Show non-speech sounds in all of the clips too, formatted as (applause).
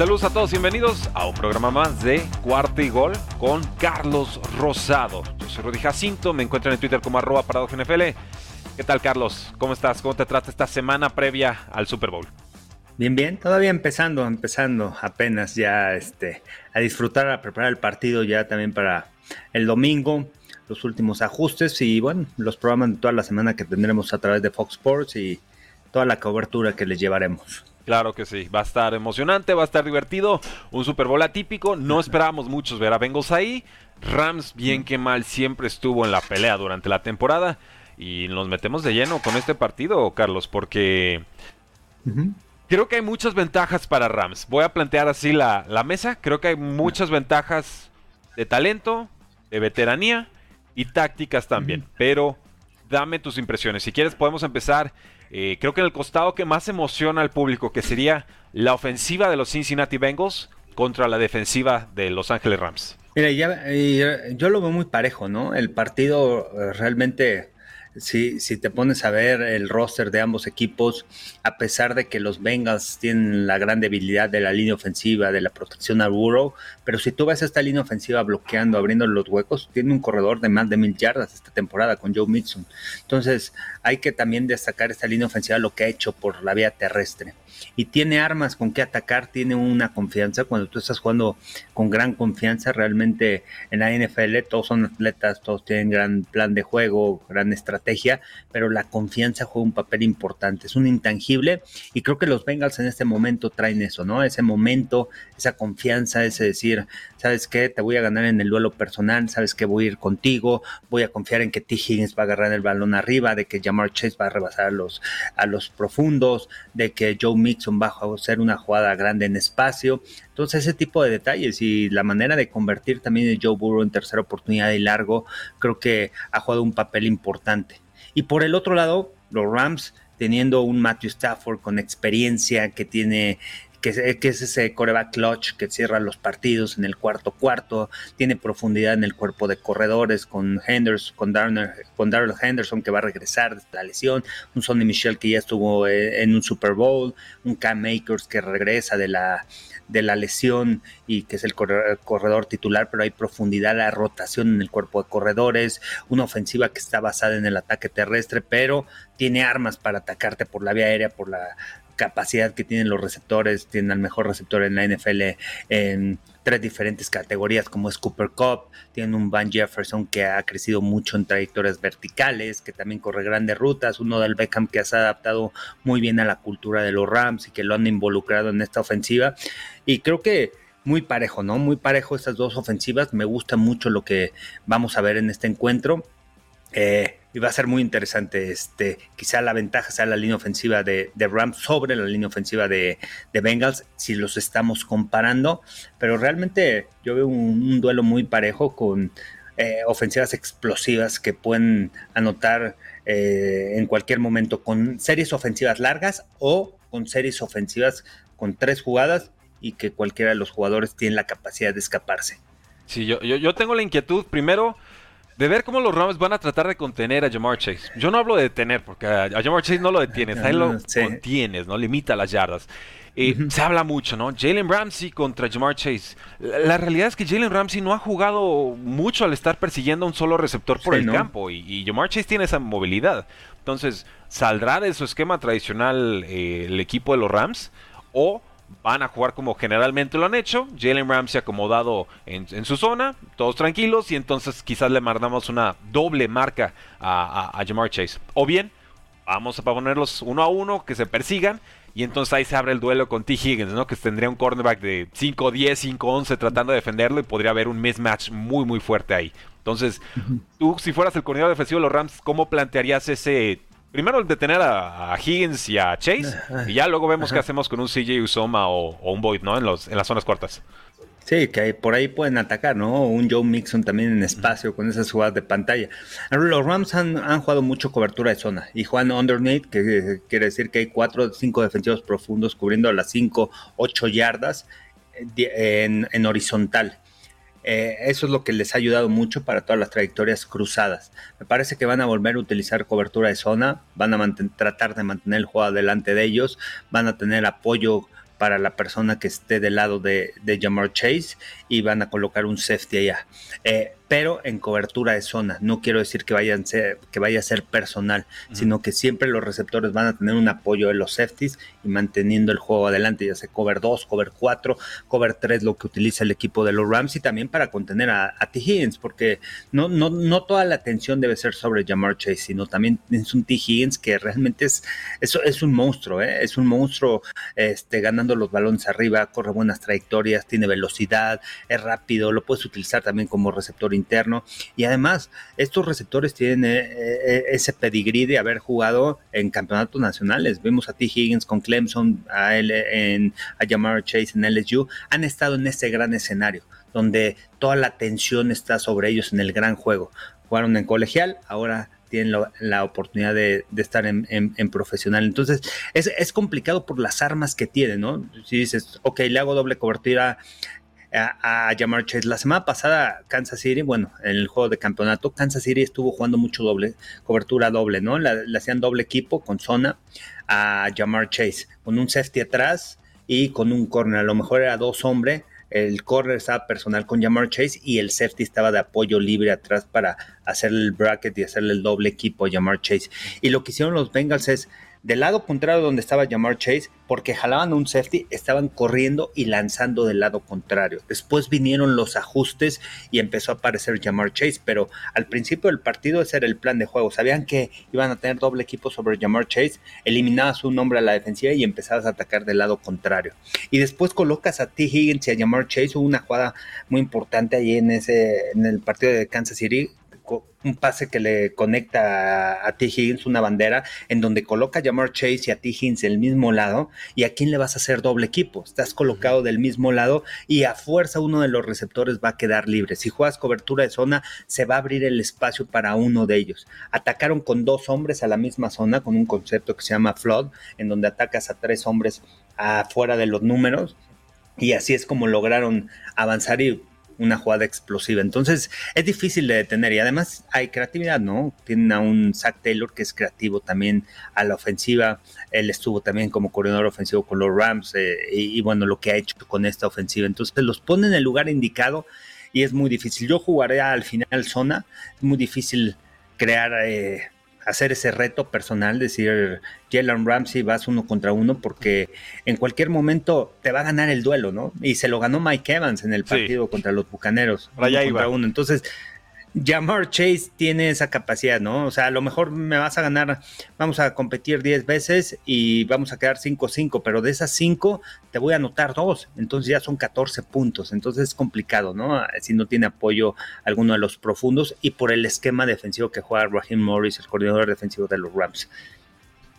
Saludos a todos, bienvenidos a un programa más de Cuarto y Gol con Carlos Rosado. Yo soy Rudy Jacinto, me encuentran en Twitter como arroba NFL. ¿Qué tal Carlos? ¿Cómo estás? ¿Cómo te trata esta semana previa al Super Bowl? Bien, bien, todavía empezando, empezando apenas ya este, a disfrutar, a preparar el partido ya también para el domingo, los últimos ajustes y bueno, los programas de toda la semana que tendremos a través de Fox Sports y toda la cobertura que les llevaremos. Claro que sí, va a estar emocionante, va a estar divertido, un Super Bowl atípico, no (laughs) esperábamos muchos ver a Bengals ahí, Rams bien que mal siempre estuvo en la pelea durante la temporada y nos metemos de lleno con este partido, Carlos, porque creo que hay muchas ventajas para Rams. Voy a plantear así la, la mesa, creo que hay muchas ventajas de talento, de veteranía y tácticas también, pero dame tus impresiones. Si quieres podemos empezar eh, creo que en el costado que más emociona al público, que sería la ofensiva de los Cincinnati Bengals contra la defensiva de Los Ángeles Rams. Mira, ya, eh, yo lo veo muy parejo, ¿no? El partido eh, realmente si, si te pones a ver el roster de ambos equipos, a pesar de que los Bengals tienen la gran debilidad de la línea ofensiva, de la protección al Burrow, pero si tú ves esta línea ofensiva bloqueando, abriendo los huecos, tiene un corredor de más de mil yardas esta temporada con Joe Mixon. Entonces, hay que también destacar esta línea ofensiva lo que ha hecho por la vía terrestre y tiene armas con que atacar, tiene una confianza. Cuando tú estás jugando con gran confianza, realmente en la NFL todos son atletas, todos tienen gran plan de juego, gran estrategia, pero la confianza juega un papel importante, es un intangible y creo que los Bengals en este momento traen eso, ¿no? Ese momento, esa confianza, ese decir, ¿sabes qué? Te voy a ganar en el duelo personal, ¿sabes qué? Voy a ir contigo, voy a confiar en que T. Higgins va a agarrar el balón arriba, de que Jamar Chase va a rebasar a los, a los profundos, de que Joe Mixon va a hacer una jugada grande en espacio. Entonces, ese tipo de detalles y la manera de convertir también a Joe Burrow en tercera oportunidad y largo, creo que ha jugado un papel importante. Y por el otro lado, los Rams teniendo un Matthew Stafford con experiencia, que tiene que, es ese coreback clutch que cierra los partidos en el cuarto cuarto, tiene profundidad en el cuerpo de corredores con Henderson, con Darnell, con Darrell Henderson que va a regresar de la lesión, un Sonny Michel que ya estuvo eh, en un Super Bowl, un Cam Makers que regresa de la de la lesión y que es el corredor titular, pero hay profundidad, la rotación en el cuerpo de corredores, una ofensiva que está basada en el ataque terrestre, pero tiene armas para atacarte por la vía aérea, por la capacidad que tienen los receptores, tienen al mejor receptor en la NFL en tres diferentes categorías, como es Cooper Cup, tienen un Van Jefferson que ha crecido mucho en trayectorias verticales, que también corre grandes rutas, uno del Beckham que se ha adaptado muy bien a la cultura de los Rams y que lo han involucrado en esta ofensiva. Y creo que muy parejo, ¿no? Muy parejo estas dos ofensivas. Me gusta mucho lo que vamos a ver en este encuentro. Eh, y va a ser muy interesante. Este, quizá la ventaja sea la línea ofensiva de, Rams sobre la línea ofensiva de, Bengals, si los estamos comparando. Pero realmente yo veo un, duelo muy parejo con eh, ofensivas explosivas que pueden anotar eh, en cualquier momento con series ofensivas largas o con series ofensivas con tres jugadas y que cualquiera de los jugadores tiene la capacidad de escaparse. Sí, yo, yo, yo tengo la inquietud primero de ver cómo los Rams van a tratar de contener a Jamar Chase. Yo no hablo de detener, porque a Jamar Chase no lo detienes, ahí lo contienes, ¿no? Limita las yardas. Eh, se habla mucho, ¿no? Jalen Ramsey contra Jamar Chase. La, realidad es que Jalen Ramsey no ha jugado mucho al estar persiguiendo a un solo receptor por el campo y, y, Jamar Chase tiene esa movilidad. Entonces, ¿saldrá de su esquema tradicional eh, el equipo de los Rams? ¿O van a jugar como generalmente lo han hecho. Jalen Ramsey acomodado en, su zona, todos tranquilos, y entonces quizás le mandamos una doble marca a, Jamar Chase. O bien, vamos a ponerlos uno a uno, que se persigan, y entonces ahí se abre el duelo con T. Higgins, ¿no? Que tendría un cornerback de 5-10, 5-11 tratando de defenderlo y podría haber un mismatch muy, muy fuerte ahí. Entonces, tú, si fueras el coordinador defensivo de los Rams, ¿cómo plantearías ese primero detener a, a, Higgins y a Chase y ya luego vemos qué hacemos con un CJ Usoma o, o, un Boyd, ¿no? En, los, en las zonas cortas. Sí, que por ahí pueden atacar, ¿no? Un Joe Mixon también en espacio con esas jugadas de pantalla. Los Rams han, han jugado mucho cobertura de zona y juegan underneath, que quiere decir que hay cuatro cinco defensivos profundos cubriendo las cinco, ocho yardas eh, en, en horizontal. Eh, eso es lo que les ha ayudado mucho para todas las trayectorias cruzadas. Me parece que van a volver a utilizar cobertura de zona, van a tratar de mantener el juego delante de ellos, van a tener apoyo para la persona que esté del lado de, de Jamar Chase y van a colocar un safety allá. Eh, pero en cobertura de zona. No quiero decir que, vayan ser, que vaya a ser personal, sino que siempre los receptores van a tener un apoyo de los safeties y manteniendo el juego adelante, ya sea cover 2, cover 4, cover 3, lo que utiliza el equipo de los Rams y también para contener a, T. Higgins, porque no, no, no toda la atención debe ser sobre Jamar Chase, sino también es un T. Higgins que realmente es, es, es un monstruo, ¿eh? es un monstruo este, ganando los balones arriba, corre buenas trayectorias, tiene velocidad, es rápido, lo puedes utilizar también como receptor interno. Y además, estos receptores tienen eh, eh, ese pedigrí de haber jugado en campeonatos nacionales. Vemos a T. Higgins con Clemson, a, él en, a Jamar Chase en LSU. Han estado en ese gran escenario, donde toda la atención está sobre ellos en el gran juego. Jugaron en colegial, ahora tienen la, oportunidad de, estar en, profesional. Entonces, es, es, complicado por las armas que tienen, ¿no? Si dices, ok, le hago doble cobertura a, a Jamar Chase. La semana pasada, Kansas City, bueno, en el juego de campeonato, Kansas City estuvo jugando mucho doble, cobertura doble, ¿no? Le hacían doble equipo con zona a Jamar Chase, con un safety atrás y con un corner. A lo mejor era dos hombres. El corner estaba personal con Jamar Chase y el safety estaba de apoyo libre atrás para hacer el bracket y hacerle el doble equipo a Jamar Chase. Y lo que hicieron los Bengals es del lado contrario donde estaba Jamar Chase, porque jalaban un safety, estaban corriendo y lanzando del lado contrario. Después vinieron los ajustes y empezó a aparecer Jamar Chase, pero al principio del partido ese era el plan de juego. Sabían que iban a tener doble equipo sobre Jamar Chase, eliminabas un hombre a la defensiva y empezabas a atacar del lado contrario. Y después colocas a T. Higgins y a Jamar Chase, hubo una jugada muy importante ahí en ese en el partido de Kansas City un pase que le conecta a, T. Higgins, una bandera, en donde coloca a Jamar Chase y a T. Higgins del mismo lado, y a quién le vas a hacer doble equipo. Estás colocado del mismo lado y a fuerza uno de los receptores va a quedar libre. Si juegas cobertura de zona, se va a abrir el espacio para uno de ellos. Atacaron con dos hombres a la misma zona, con un concepto que se llama flood, en donde atacas a tres hombres afuera de los números. Y así es como lograron avanzar y una jugada explosiva. Entonces es difícil de detener y además hay creatividad, ¿no? Tienen a un Zach Taylor que es creativo también a la ofensiva. Él estuvo también como coordinador ofensivo con los Rams eh, y, bueno, lo que ha hecho con esta ofensiva. Entonces los pone en el lugar indicado y es muy difícil. Yo jugaré al final zona, es muy difícil crear... Eh, hacer ese reto personal, decir, Jalen Ramsey vas uno contra uno, porque en cualquier momento te va a ganar el duelo, ¿no? Y se lo ganó Mike Evans en el partido contra los Bucaneros. Uno contra uno. Entonces, Jamar Chase tiene esa capacidad, ¿no? O sea, a lo mejor me vas a ganar, vamos a competir 10 veces y vamos a quedar 5-5, pero de esas 5 te voy a anotar 2, entonces ya son 14 puntos, entonces es complicado, ¿no? Si no tiene apoyo alguno de los profundos y por el esquema defensivo que juega Raheem Morris, el coordinador defensivo de los Rams.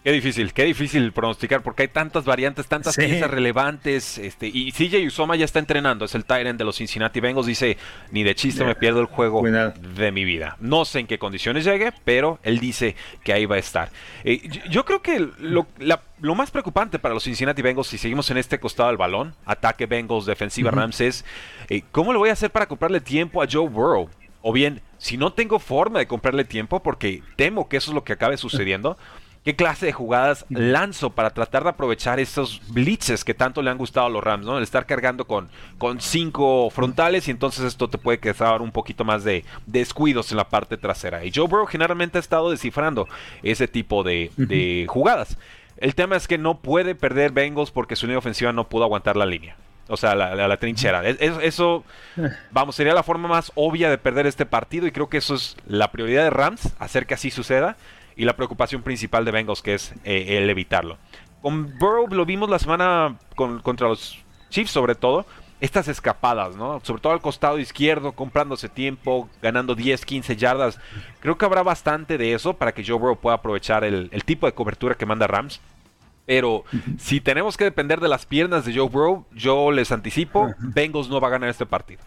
Qué difícil, qué difícil pronosticar porque hay tantas variantes, tantas piezas relevantes. Este, y CJ Usoma ya está entrenando, es el Tyrant de los Cincinnati Bengals. Dice: Ni de chiste me pierdo el juego de mi vida. No sé en qué condiciones llegue, pero él dice que ahí va a estar. Eh, yo, creo que lo, más preocupante para los Cincinnati Bengals, si seguimos en este costado del balón, ataque Bengals, defensiva Rams, es: eh, ¿cómo le voy a hacer para comprarle tiempo a Joe Burrow? O bien, si no tengo forma de comprarle tiempo, porque temo que eso es lo que acabe sucediendo. ¿Qué clase de jugadas lanzo para tratar de aprovechar estos blitzes que tanto le han gustado a los Rams, ¿no? El estar cargando con, con cinco frontales y entonces esto te puede quedar un poquito más de descuidos en la parte trasera. Y Joe Burrow generalmente ha estado descifrando ese tipo de, jugadas. El tema es que no puede perder Bengals porque su línea ofensiva no pudo aguantar la línea. O sea, la, trinchera. eso, vamos, sería la forma más obvia de perder este partido y creo que eso es la prioridad de Rams, hacer que así suceda y la preocupación principal de Bengals, que es eh, el evitarlo. con Burrow lo vimos la semana contra los Chiefs sobre todo, estas escapadas, ¿no? Sobre todo al costado izquierdo, comprándose tiempo, ganando 10, 15 yardas. Creo que habrá bastante de eso para que Joe Burrow pueda aprovechar el, tipo de cobertura que manda Rams. Pero si tenemos que depender de las piernas de Joe Burrow, yo les anticipo, Bengals no va a ganar este partido.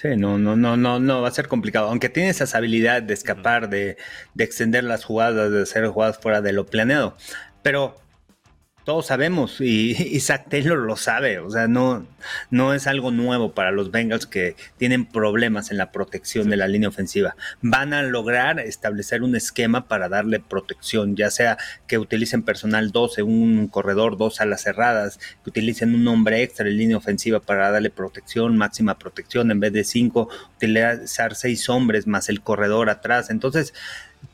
Sí, no, no, no, no, no, va a ser complicado. Aunque tiene esa habilidad de escapar, de, de extender las jugadas, de hacer jugadas fuera de lo planeado. Pero todos sabemos y, (laughs) Zach Taylor lo sabe, o sea, no, no es algo nuevo para los Bengals que tienen problemas en la protección de la línea ofensiva. Van a lograr establecer un esquema para darle protección, ya sea que utilicen personal 12, un corredor, dos alas cerradas, que utilicen un hombre extra en línea ofensiva para darle protección, máxima protección, en vez de cinco, utilizar seis hombres más el corredor atrás. Entonces,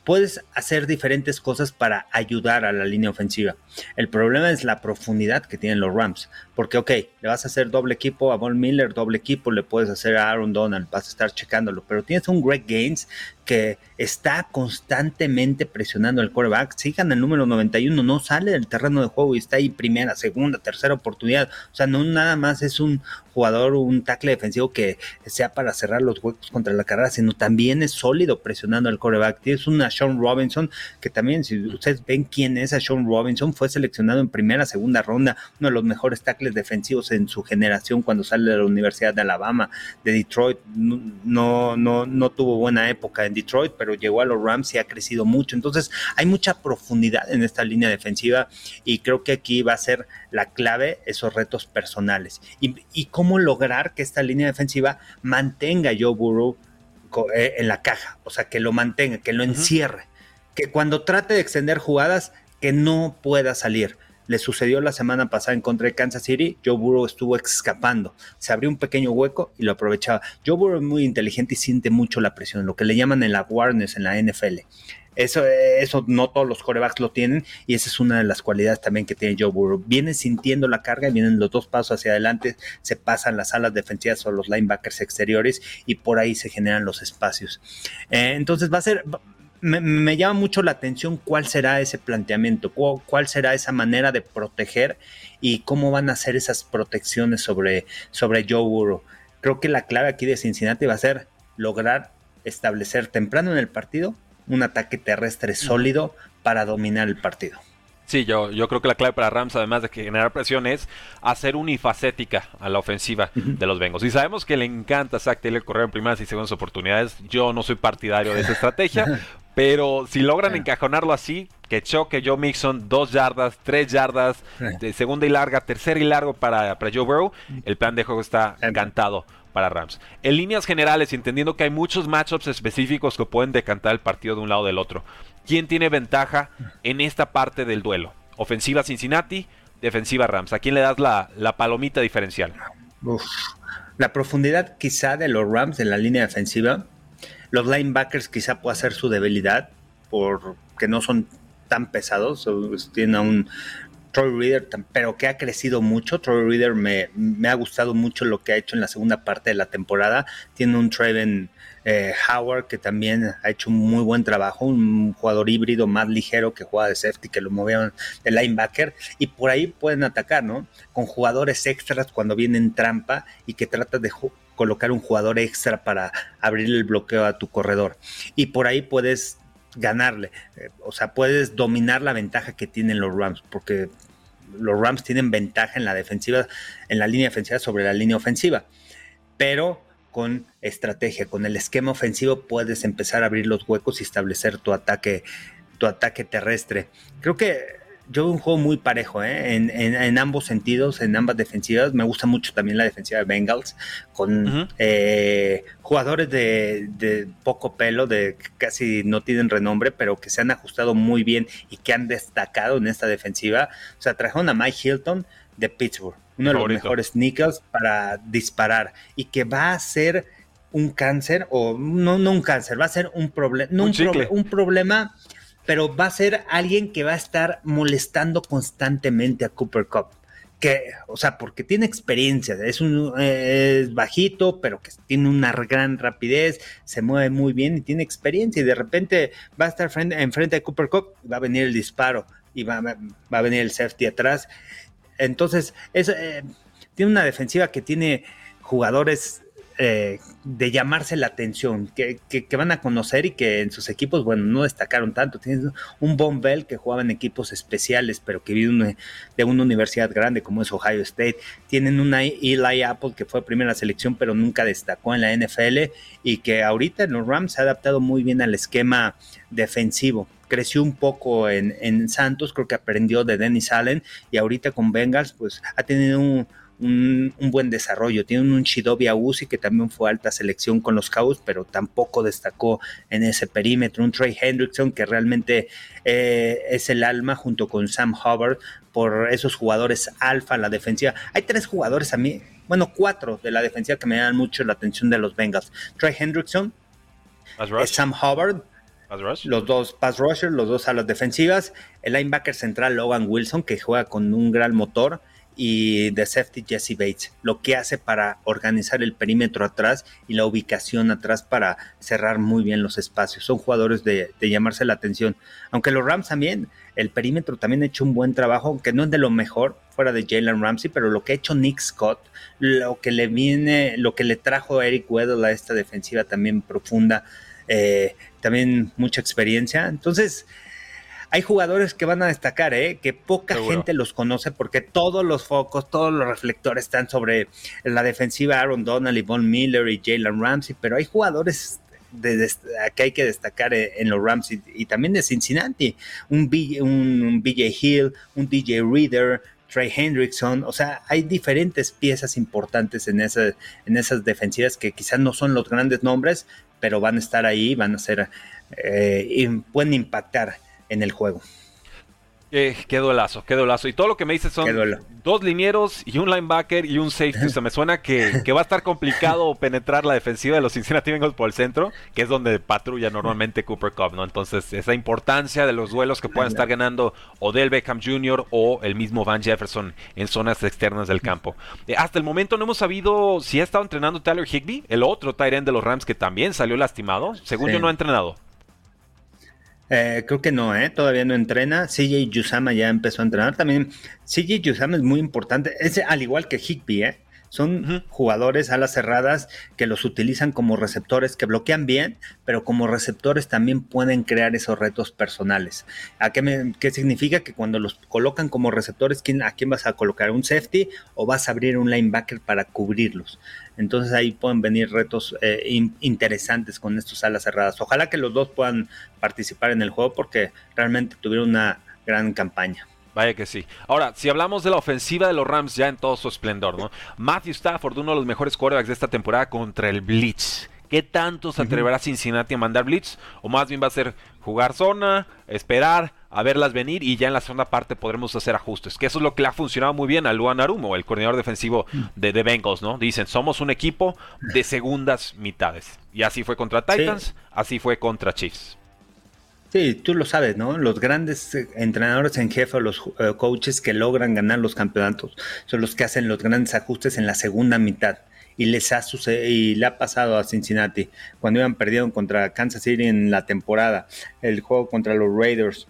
puedes hacer diferentes cosas para ayudar a la línea ofensiva. El problema es la profundidad que tienen los Rams. Porque, ok, le vas a hacer doble equipo a Von Miller, doble equipo, le puedes hacer a Aaron Donald, vas a estar checándolo. Pero tienes un Greg Gaines que está constantemente presionando el quarterback. Sigan el número 91, no sale del terreno de juego y está ahí primera, segunda, tercera oportunidad. O sea, no nada más es un jugador, un tackle defensivo que sea para cerrar los huecos contra la carrera, sino también es sólido presionando al quarterback. Tienes una Sean Robinson, que también, si ustedes ven quién es a Sean Robinson, fue seleccionado en primera, segunda ronda, uno de los mejores tackles defensivos en su generación cuando sale de la Universidad de Alabama, de Detroit. No, no, no tuvo buena época en Detroit, pero llegó a los Rams y ha crecido mucho. Entonces, hay mucha profundidad en esta línea defensiva y creo que aquí va a ser la clave esos retos personales. Y, cómo lograr que esta línea defensiva mantenga a Joe Burrow eh, en la caja, o sea, que lo mantenga, que lo encierre, que cuando trate de extender jugadas, que no pueda salir. Le sucedió la semana pasada en contra de Kansas City. Joe Burrow estuvo escapando. Se abrió un pequeño hueco y lo aprovechaba. Joe Burrow es muy inteligente y siente mucho la presión, lo que le llaman el awareness en la NFL. Eso, eso no todos los corebacks lo tienen y esa es una de las cualidades también que tiene Joe Burrow. Viene sintiendo la carga, vienen los dos pasos hacia adelante, se pasan las alas defensivas o los linebackers exteriores y por ahí se generan los espacios. Eh, entonces va a ser, me, llama mucho la atención cuál será ese planteamiento, cuál, será esa manera de proteger y cómo van a ser esas protecciones sobre, sobre Joe Burrow. Creo que la clave aquí de Cincinnati va a ser lograr establecer temprano en el partido un ataque terrestre sólido para dominar el partido. Sí, yo, yo creo que la clave para Rams, además de que generar presión, es hacer unifacética a la ofensiva de los Bengals. Y sabemos que le encanta a Zach Taylor correr en primeras y segundas oportunidades. Yo no soy partidario de esa estrategia, (laughs) pero si logran encajonarlo así, que choque Joe Mixon, dos yardas, tres yardas, de segunda y larga, tercera y largo para, para Joe Burrow, el plan de juego está encantado para Rams. En líneas generales, entendiendo que hay muchos matchups específicos que pueden decantar el partido de un lado o del otro. ¿Quién tiene ventaja en esta parte del duelo? Ofensiva Cincinnati, defensiva Rams. ¿A quién le das la, palomita diferencial? La profundidad quizá de los Rams en la línea defensiva. Los linebackers quizá pueda ser su debilidad porque no son tan pesados. Tienen un Troy Reader, pero que ha crecido mucho. Troy Reader me, ha gustado mucho lo que ha hecho en la segunda parte de la temporada. Tiene un Traven eh, Howard que también ha hecho un muy buen trabajo, un jugador híbrido más ligero que juega de safety, que lo movieron de linebacker. Y por ahí pueden atacar, ¿no? Con jugadores extras cuando vienen trampa y que trata de colocar un jugador extra para abrir el bloqueo a tu corredor. Y por ahí puedes ganarle. Eh, o sea, puedes dominar la ventaja que tienen los Rams, porque los Rams tienen ventaja en la defensiva, en la línea defensiva sobre la línea ofensiva. Pero con estrategia, con el esquema ofensivo puedes empezar a abrir los huecos y establecer tu ataque, tu ataque terrestre. Creo que yo veo un juego muy parejo ¿eh? en, ambos sentidos, en ambas defensivas. Me gusta mucho también la defensiva de Bengals, con eh, jugadores de, poco pelo, de que casi no tienen renombre, pero que se han ajustado muy bien y que han destacado en esta defensiva. O sea, trajeron a Mike Hilton de Pittsburgh, uno de los mejores nickels para disparar y que va a ser un cáncer, o no, no un cáncer, va a ser un, problema no un problema pero va a ser alguien que va a estar molestando constantemente a Cooper Cup. Que, o sea, porque tiene experiencia, es un bajito, pero que tiene una gran rapidez, se mueve muy bien y tiene experiencia. Y de repente va a estar enfrente de Cooper Cup, va a venir el disparo. y va, a venir el safety atrás. Entonces, es, eh, tiene una defensiva que tiene jugadores eh, de llamarse la atención, que, van a conocer y que en sus equipos, bueno, no destacaron tanto. Tienen un Von Bell que jugaba en equipos especiales, pero que vive de una universidad grande como es Ohio State. Tienen una Eli Apple que fue primera selección, pero nunca destacó en la NFL y que ahorita en los Rams se ha adaptado muy bien al esquema defensivo creció un poco en, en, Santos, creo que aprendió de Dennis Allen y ahorita con Bengals pues ha tenido un, un, buen desarrollo. Tienen un Shidobi Uzi que también fue alta selección con los Cowboys, pero tampoco destacó en ese perímetro. Un Trey Hendrickson que realmente eh, es el alma junto con Sam Hubbard por esos jugadores alfa la defensiva. Hay tres jugadores a mí, bueno, cuatro de la defensiva que me dan mucho la atención de los Bengals. Trey Hendrickson, Sam Hubbard, los dos pass rushers, los dos alas defensivas, el linebacker central Logan Wilson que juega con un gran motor y de safety Jesse Bates, lo que hace para organizar el perímetro atrás y la ubicación atrás para cerrar muy bien los espacios. Son jugadores de, llamarse la atención. Aunque los Rams también, el perímetro también ha hecho un buen trabajo, aunque no es de lo mejor fuera de Jalen Ramsey, pero lo que ha hecho Nick Scott, lo que le viene, lo que le trajo a Eric Weddle a esta defensiva también profunda, eh, también mucha experiencia. Entonces, hay jugadores que van a destacar, ¿eh? que poca gente los conoce porque todos los focos, todos los reflectores están sobre la defensiva Aaron Donald, Von Miller y Jalen Ramsey, pero hay jugadores de, que hay que destacar eh, en los Rams y, también de Cincinnati, un, un, BJ Hill, un DJ Reader, Trey Hendrickson, o sea, hay diferentes piezas importantes en, en esas defensivas que quizás no son los grandes nombres, pero van a estar ahí, van a ser, eh, y pueden impactar en el juego. Eh, qué duelazo, qué duelazo. Y todo lo que me dices son dos linieros y un linebacker y un safety. O sea, me suena que, va a estar complicado (laughs) penetrar la defensiva de los Cincinnati Bengals por el centro, que es donde patrulla normalmente Cooper Cup, ¿no? Entonces, esa importancia de los duelos que puedan estar ganando Odell Beckham Jr. o el mismo Van Jefferson en zonas externas del campo. Eh, hasta el momento no hemos sabido si ha estado entrenando Tyler Higby, el otro tight end de los Rams que también salió lastimado. Según yo, no ha entrenado. Eh, creo que no, ¿eh? todavía no entrena. CJ Yusama ya empezó a entrenar. También CJ Yusama es muy importante, es al igual que Higby, ¿eh? Son jugadores a las cerradas que los utilizan como receptores, que bloquean bien, pero como receptores también pueden crear esos retos personales. ¿A qué, qué significa? Que cuando los colocan como receptores, ¿a quién vas a colocar? ¿Un safety o vas a abrir un linebacker para cubrirlos? Entonces ahí pueden venir retos eh, interesantes con estos alas cerradas. Ojalá que los dos puedan participar en el juego porque realmente tuvieron una gran campaña. Vaya que sí. Ahora, si hablamos de la ofensiva de los Rams ya en todo su esplendor, ¿no? Matthew Stafford, uno de los mejores quarterbacks de esta temporada contra el Blitz. ¿Qué tanto se atreverá Cincinnati a mandar Blitz? O más bien va a ser jugar zona, esperar, a verlas venir y ya en la segunda parte podremos hacer ajustes. Que eso es lo que le ha funcionado muy bien a Luan Arumo, el coordinador defensivo mm. de, de, Bengals, ¿no? Dicen, somos un equipo de segundas mitades. Y así fue contra Titans, así fue contra Chiefs. Sí, tú lo sabes, ¿no? Los grandes eh, entrenadores en jefe los eh, coaches que logran ganar los campeonatos son los que hacen los grandes ajustes en la segunda mitad. Y les ha y le ha pasado a Cincinnati cuando iban perdiendo contra Kansas City en la temporada, el juego contra los Raiders,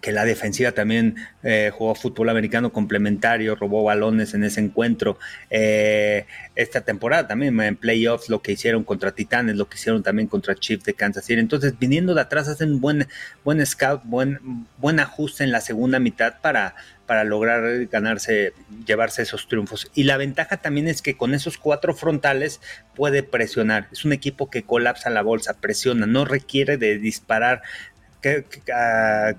que la defensiva también eh, jugó fútbol americano complementario, robó balones en ese encuentro. Eh, esta temporada también en playoffs lo que hicieron contra Titanes, lo que hicieron también contra Chiefs de Kansas City. Entonces, viniendo de atrás, hacen buen, buen scout, buen, buen ajuste en la segunda mitad para, para lograr ganarse, llevarse esos triunfos. Y la ventaja también es que con esos cuatro frontales puede presionar. Es un equipo que colapsa la bolsa, presiona, no requiere de disparar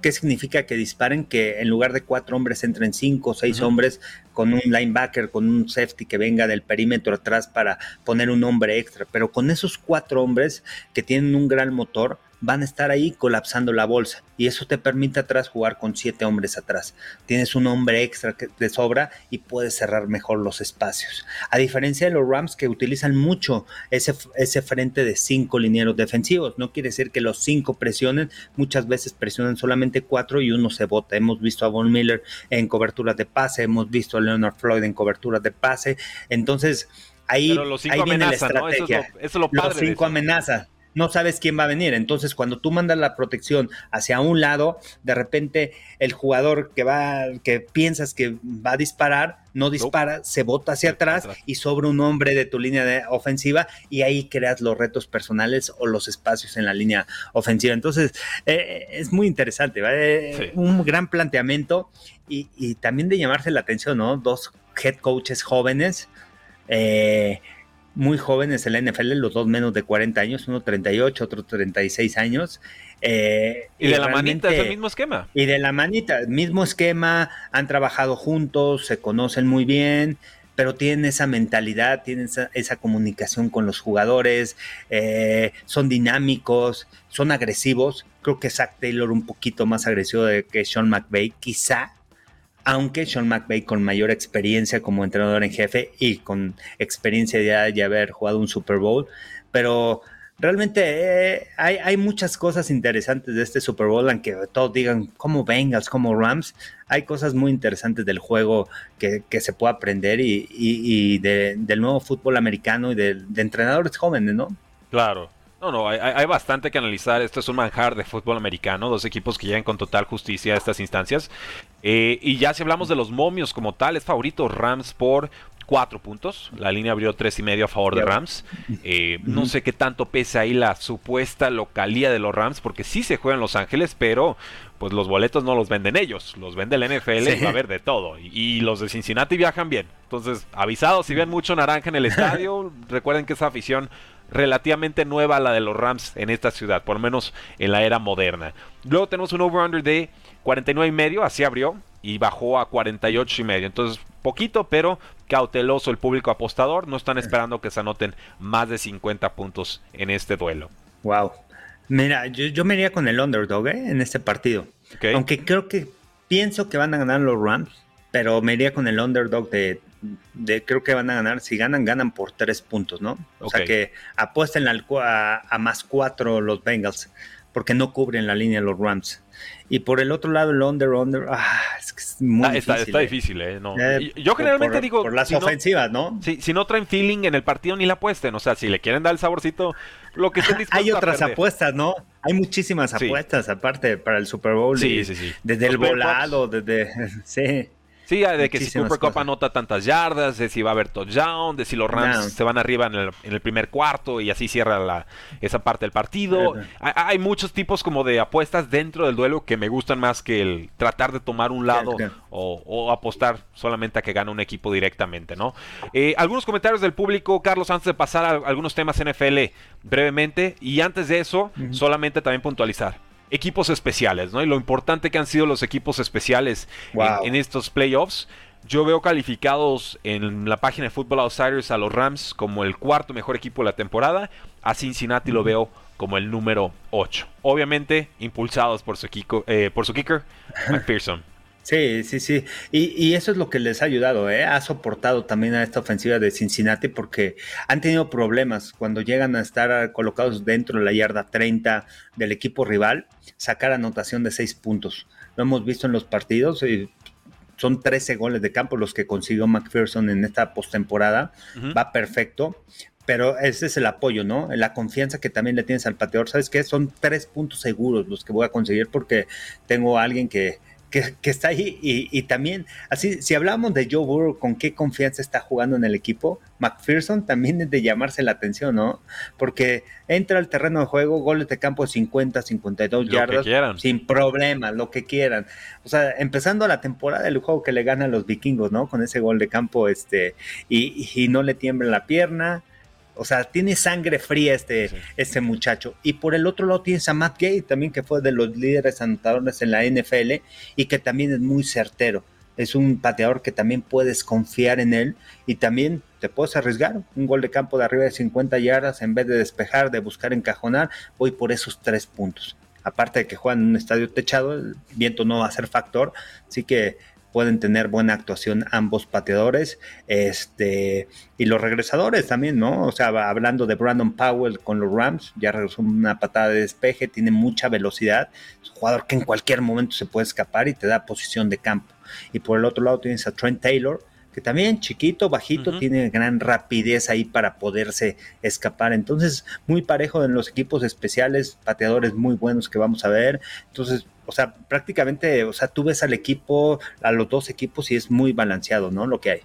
¿Qué, significa que disparen? Que en lugar de cuatro hombres entren cinco o seis hombres con un linebacker, con un safety que venga del perímetro atrás para poner un hombre extra. Pero con esos cuatro hombres que tienen un gran motor, van a estar ahí colapsando la bolsa y eso te permite atrás jugar con siete hombres atrás. Tienes un hombre extra de sobra y puedes cerrar mejor los espacios. A diferencia de los Rams que utilizan mucho ese, ese frente de cinco linieros defensivos, no quiere decir que los cinco presionen, muchas veces presionan solamente cuatro y uno se bota. Hemos visto a Von Miller en coberturas de pase, hemos visto a Leonard Floyd en coberturas de pase, entonces ahí, ahí viene la estrategia. Eso es lo, padre los cinco amenazas no sabes quién va a venir. Entonces, cuando tú mandas la protección hacia un lado, de repente el jugador que va, que piensas que va a disparar, no dispara, se bota hacia atrás, y sobre un hombre de tu línea de ofensiva y ahí creas los retos personales o los espacios en la línea ofensiva. Entonces, eh, es muy interesante, ¿vale? un gran planteamiento y, y, también de llamarse la atención, ¿no? Dos head coaches jóvenes. Eh, muy jóvenes en la NFL, los dos menos de 40 años, uno 38, otro 36 años. Eh, y de la manita es el mismo esquema. Y de la manita, mismo esquema, han trabajado juntos, se conocen muy bien, pero tienen esa mentalidad, tienen esa, comunicación con los jugadores, eh, son dinámicos, son agresivos. Creo que Zach Taylor un poquito más agresivo de que Sean McVay, quizá, aunque Sean McVay con mayor experiencia como entrenador en jefe y con experiencia de, de haber jugado un Super Bowl, pero realmente eh, hay, muchas cosas interesantes de este Super Bowl, aunque todos digan como Bengals, como Rams, hay cosas muy interesantes del juego que, se puede aprender y, del nuevo fútbol americano y de, de entrenadores jóvenes, ¿no? Claro. No, no, hay, bastante que analizar. Esto es un manjar de fútbol americano, dos equipos que llegan con total justicia a estas instancias. Eh, y ya si hablamos de los momios como tal, es favorito Rams por cuatro puntos. La línea abrió tres y medio a favor de Rams. Eh, no sé qué tanto pesa ahí la supuesta localía de los Rams, porque sí se juega en Los Ángeles, pero pues los boletos no los venden ellos, los vende el NFL y va a haber de todo. Y, y, los de Cincinnati viajan bien. Entonces, avisados, si ven mucho naranja en el estadio, (laughs) recuerden que esa afición relativamente nueva la de los Rams en esta ciudad, por lo menos en la era moderna. Luego tenemos un over-under de 49 y medio, así abrió, y bajó a 48 y medio. Entonces, poquito, pero cauteloso el público apostador. No están esperando que se anoten más de 50 puntos en este duelo. Wow. Mira, yo, me iría con el underdog ¿eh? en este partido. Aunque creo que pienso que van a ganar los Rams, pero me iría con el underdog de de, creo que van a ganar, si ganan, ganan por tres puntos, ¿no? O sea que apuesten al, a, a, más cuatro los Bengals, porque no cubren la línea los Rams. Y por el otro lado, el under, under, ah, es que es muy ah, difícil. Está, difícil, ¿eh? No. Eh, yo generalmente digo. Por las ofensivas, ¿no? Si, si no traen feeling en el partido, ni la apuesten. O sea, si le quieren dar el saborcito, lo que estén (laughs) Hay otras apuestas, ¿no? Hay muchísimas apuestas, aparte, para el Super Bowl. Sí, sí, sí. Desde el volado, desde. (laughs) Sí. Sí, de que si Cooper Cup anota tantas yardas, de si va a haber touchdown, de si los Rams se van arriba en el, primer cuarto y así cierra la, esa parte del partido. Hay, muchos tipos como de apuestas dentro del duelo que me gustan más que el tratar de tomar un lado o, apostar solamente a que gane un equipo directamente, ¿no? Eh, algunos comentarios del público, Carlos, antes de pasar a algunos temas NFL brevemente y antes de eso, solamente también puntualizar equipos especiales, ¿no? Y lo importante que han sido los equipos especiales en, estos playoffs. Yo veo calificados en la página de Football Outsiders a los Rams como el cuarto mejor equipo de la temporada. A Cincinnati lo veo como el número 8. Obviamente impulsados por su, eh, por su kicker, (laughs) McPherson. Sí, sí, sí. Y, eso es lo que les ha ayudado, ¿eh? Ha soportado también a esta ofensiva de Cincinnati porque han tenido problemas cuando llegan a estar colocados dentro de la yarda 30 del equipo rival, sacar anotación de 6 puntos. Lo hemos visto en los partidos y son 13 goles de campo los que consiguió McPherson en esta postemporada. Va perfecto. Pero ese es el apoyo, ¿no? La confianza que también le tienes al pateador. ¿Sabes qué? Son tres puntos seguros los que voy a conseguir porque tengo a alguien que, que, está ahí. Y, también, así, si hablamos de Joe Burrow, con qué confianza está jugando en el equipo, McPherson también es de llamarse la atención, ¿no? Porque entra al terreno de juego, goles de campo 50, 52 yardas, sin problema, lo que quieran. O sea, empezando la temporada, el juego que le ganan los vikingos, ¿no? Con ese gol de campo, este, y, y no le tiembla la pierna o sea, tiene sangre fría este, este muchacho. Y por el otro lado tienes a Matt Gay, también que fue de los líderes anotadores en la NFL y que también es muy certero. Es un pateador que también puedes confiar en él y también te puedes arriesgar. Un gol de campo de arriba de 50 yardas, en vez de despejar, de buscar encajonar, voy por esos tres puntos. Aparte de que juegan en un estadio techado, el viento no va a ser factor. Así que pueden tener buena actuación ambos pateadores este, y los regresadores también, ¿no? O sea, hablando de Brandon Powell con los Rams, ya regresó una patada de despeje, tiene mucha velocidad, es un jugador que en cualquier momento se puede escapar y te da posición de campo. Y por el otro lado tienes a Trent Taylor, que también chiquito, bajito, tiene gran rapidez ahí para poderse escapar. Entonces, muy parejo en los equipos especiales, pateadores muy buenos que vamos a ver. Entonces, o sea, prácticamente, o sea, tú ves al equipo, a los dos equipos y es muy balanceado, ¿no? Lo que hay.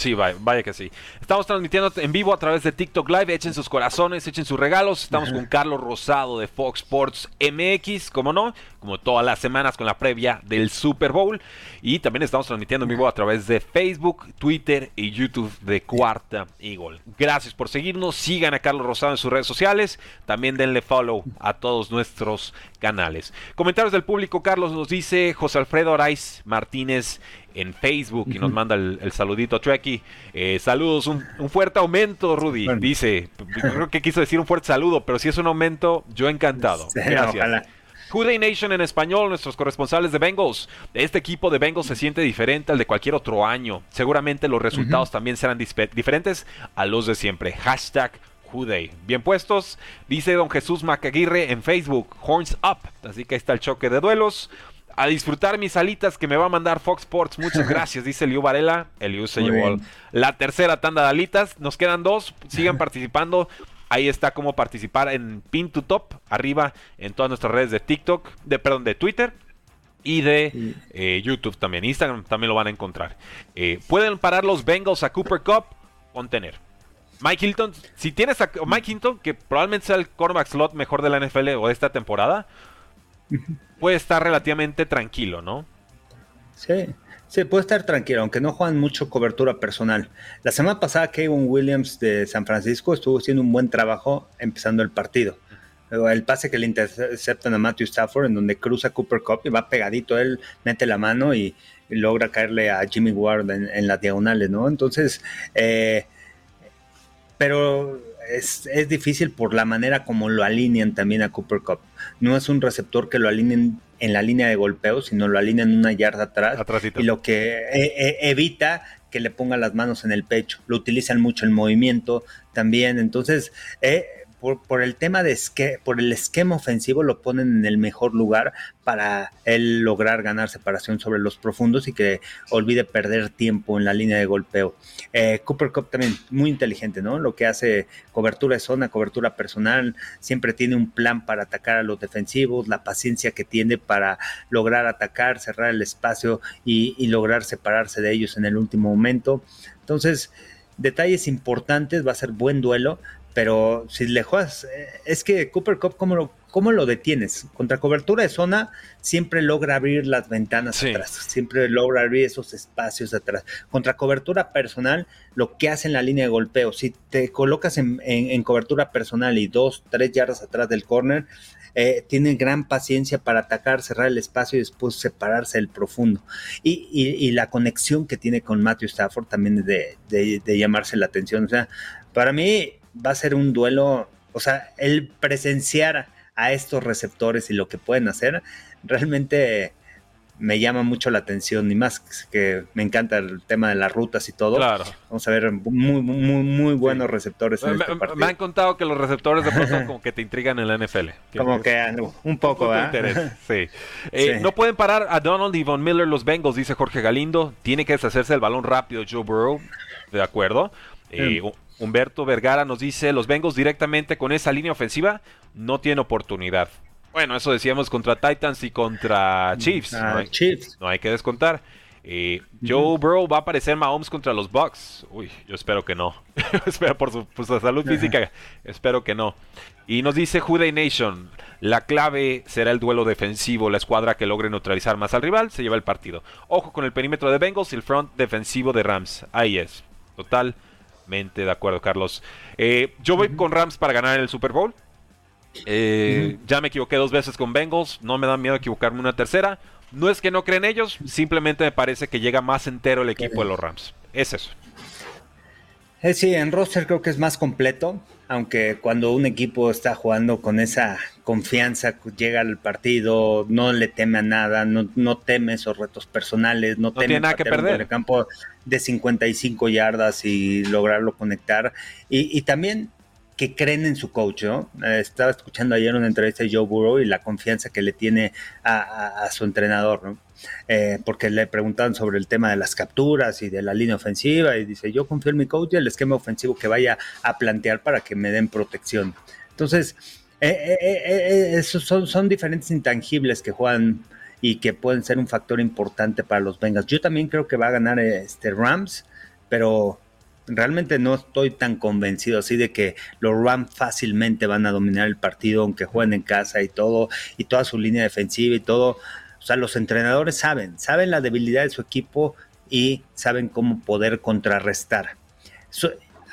Sí, vaya, que sí. Estamos transmitiendo en vivo a través de TikTok Live. Echen sus corazones, echen sus regalos. Estamos con Carlos Rosado de Fox Sports MX, como no, como todas las semanas con la previa del Super Bowl. Y también estamos transmitiendo en vivo a través de Facebook, Twitter y YouTube de Cuarta Eagle. Gracias por seguirnos. Sigan a Carlos Rosado en sus redes sociales. También denle follow a todos nuestros canales. Comentarios del público, Carlos nos dice José Alfredo Araiz Martínez en Facebook y nos manda el, saludito a Treki. Eh, saludos, un, fuerte aumento, Rudy. Dice, creo que quiso decir un fuerte saludo, pero si es un aumento, yo encantado. Gracias. Juday Nation en español, nuestros corresponsales de Bengals. Este equipo de Bengals se siente diferente al de cualquier otro año. Seguramente los resultados también serán diferentes a los de siempre. Hashtag Juday. Bien puestos, dice don Jesús Macaguirre en Facebook, Horns Up. Así que ahí está el choque de duelos a disfrutar mis alitas que me va a mandar Fox Sports. Muchas (laughs) gracias, dice Eliu Varela. Eliu se llevó la tercera tanda de alitas. Nos quedan dos. Sigan (laughs) participando. Ahí está cómo participar en Pin to Top, arriba en todas nuestras redes de TikTok, de perdón, de Twitter y de eh, YouTube también. Instagram también lo van a encontrar. Eh, pueden parar los Bengals a Cooper Cup, contener. Mike Hilton, si tienes a Mike Hilton, que probablemente sea el cornerback slot mejor de la NFL o de esta temporada, puede estar relativamente tranquilo, ¿no? Sí, sí, puede estar tranquilo, aunque no juegan mucho cobertura personal. La semana pasada, Kevin Williams de San Francisco estuvo haciendo un buen trabajo empezando el partido. El pase que le interceptan a Matthew Stafford, en donde cruza Cooper Cup y va pegadito, él mete la mano y, logra caerle a Jimmy Ward en, las diagonales, ¿no? Entonces, eh, pero es, difícil por la manera como lo alinean también a Cooper Cup. No es un receptor que lo alineen en la línea de golpeo, sino lo alinean una yarda atrás. Y lo que e, e, evita que le ponga las manos en el pecho. Lo utilizan mucho el movimiento también. Entonces, eh, por, el tema de por el esquema ofensivo lo ponen en el mejor lugar para él lograr ganar separación sobre los profundos y que olvide perder tiempo en la línea de golpeo. Eh, Cooper Cup también muy inteligente, ¿no? Lo que hace cobertura de zona, cobertura personal, siempre tiene un plan para atacar a los defensivos, la paciencia que tiene para lograr atacar, cerrar el espacio y lograr separarse de ellos en el último momento. Entonces, detalles importantes, va a ser buen duelo, pero si le juegas, eh, es que Cooper Cup, ¿cómo lo, cómo lo detienes? Contra cobertura de zona, siempre logra abrir las ventanas atrás, siempre logra abrir esos espacios atrás. Contra cobertura personal, lo que hace en la línea de golpeo, si te colocas en, cobertura personal y dos, tres yardas atrás del corner, eh, tiene gran paciencia para atacar, cerrar el espacio y después separarse del profundo. Y, la conexión que tiene con Matthew Stafford también es de, de llamarse la atención. O sea, para mí va a ser un duelo, o sea, el presenciar a estos receptores y lo que pueden hacer, realmente me llama mucho la atención y más que me encanta el tema de las rutas y todo. Claro. Vamos a ver muy, muy, muy buenos receptores en me, este partido. Me han contado que los receptores de pronto como que te intrigan en la NFL. (laughs) Como que un poco, (laughs) ¿eh? Sí. Eh, No pueden parar a Donald y Von Miller los Bengals, dice Jorge Galindo. Tiene que deshacerse del balón rápido Joe Burrow. De acuerdo. Eh, Humberto Vergara nos dice, los Bengals directamente con esa línea ofensiva no tienen oportunidad. Bueno, eso decíamos contra Titans y contra Chiefs. no, hay, Chiefs. no hay que descontar. Eh, Joe Burrow va a aparecer Mahomes contra los Bucks. Uy, yo espero que no. (laughs) espero por su, salud física. espero que no. Y nos dice Juday Nation, la clave será el duelo defensivo. La escuadra que logre neutralizar más al rival se lleva el partido. Ojo con el perímetro de Bengals y el front defensivo de Rams. Ahí es. Total de acuerdo, Carlos. Eh, yo voy con Rams para ganar el Super Bowl. Eh, ya me equivoqué dos veces con Bengals, no me da miedo equivocarme una tercera. No es que no creen ellos, simplemente me parece que llega más entero el equipo de los Rams. Es eso. Eh, sí, en roster creo que es más completo, aunque cuando un equipo está jugando con esa confianza, llega al partido, no le teme a nada, no, no teme esos retos personales, no, tiene nada que perder. el campo de 55 yardas y lograrlo conectar. Y, y también que creen en su coach, ¿no? Eh, estaba escuchando ayer una entrevista de Joe Burrow y la confianza que le tiene a, su entrenador, ¿no? Eh, porque le preguntaban sobre el tema de las capturas y de la línea ofensiva y dice, yo confío en mi coach y el esquema ofensivo que vaya a plantear para que me den protección. Entonces, eh, esos son, diferentes intangibles que juegan y que pueden ser un factor importante para los Bengals. Yo también creo que va a ganar este Rams, pero realmente no estoy tan convencido así de que los Rams fácilmente van a dominar el partido, aunque jueguen en casa y todo, y toda su línea defensiva y todo. O sea, los entrenadores saben, saben la debilidad de su equipo y saben cómo poder contrarrestar.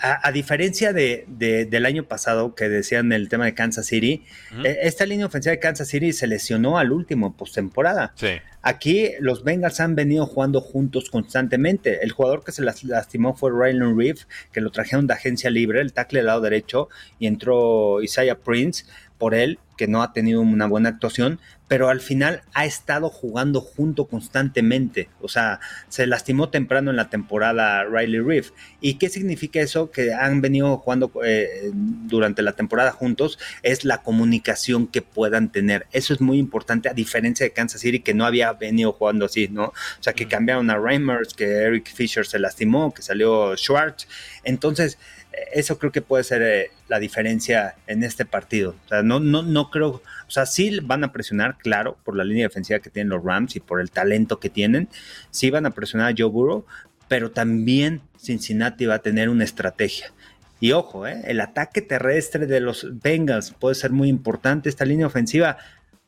A, diferencia de, del año pasado que decían el tema de Kansas City, eh, esta línea ofensiva de Kansas City se lesionó al último postemporada. Sí. Aquí los Bengals han venido jugando juntos constantemente. El jugador que se lastimó fue Rylan Reeve, que lo trajeron de agencia libre, el tackle del lado derecho, y entró Isaiah Prince por él, que no ha tenido una buena actuación, pero al final ha estado jugando junto constantemente. O sea, se lastimó temprano en la temporada Riley Reef. ¿Y qué significa eso? Que han venido jugando eh, durante la temporada juntos, es la comunicación que puedan tener. Eso es muy importante, a diferencia de Kansas City, que no había venido jugando así, ¿no? O sea, que cambiaron a Reimers, que Eric Fisher se lastimó, que salió Schwartz. Entonces, eso creo que puede ser eh, la diferencia en este partido. O sea, no, no, no creo, o sea, sí van a presionar, claro, por la línea defensiva que tienen los Rams y por el talento que tienen, sí van a presionar a Joe Burrow, pero también Cincinnati va a tener una estrategia. Y ojo, eh, el ataque terrestre de los Bengals puede ser muy importante. Esta línea ofensiva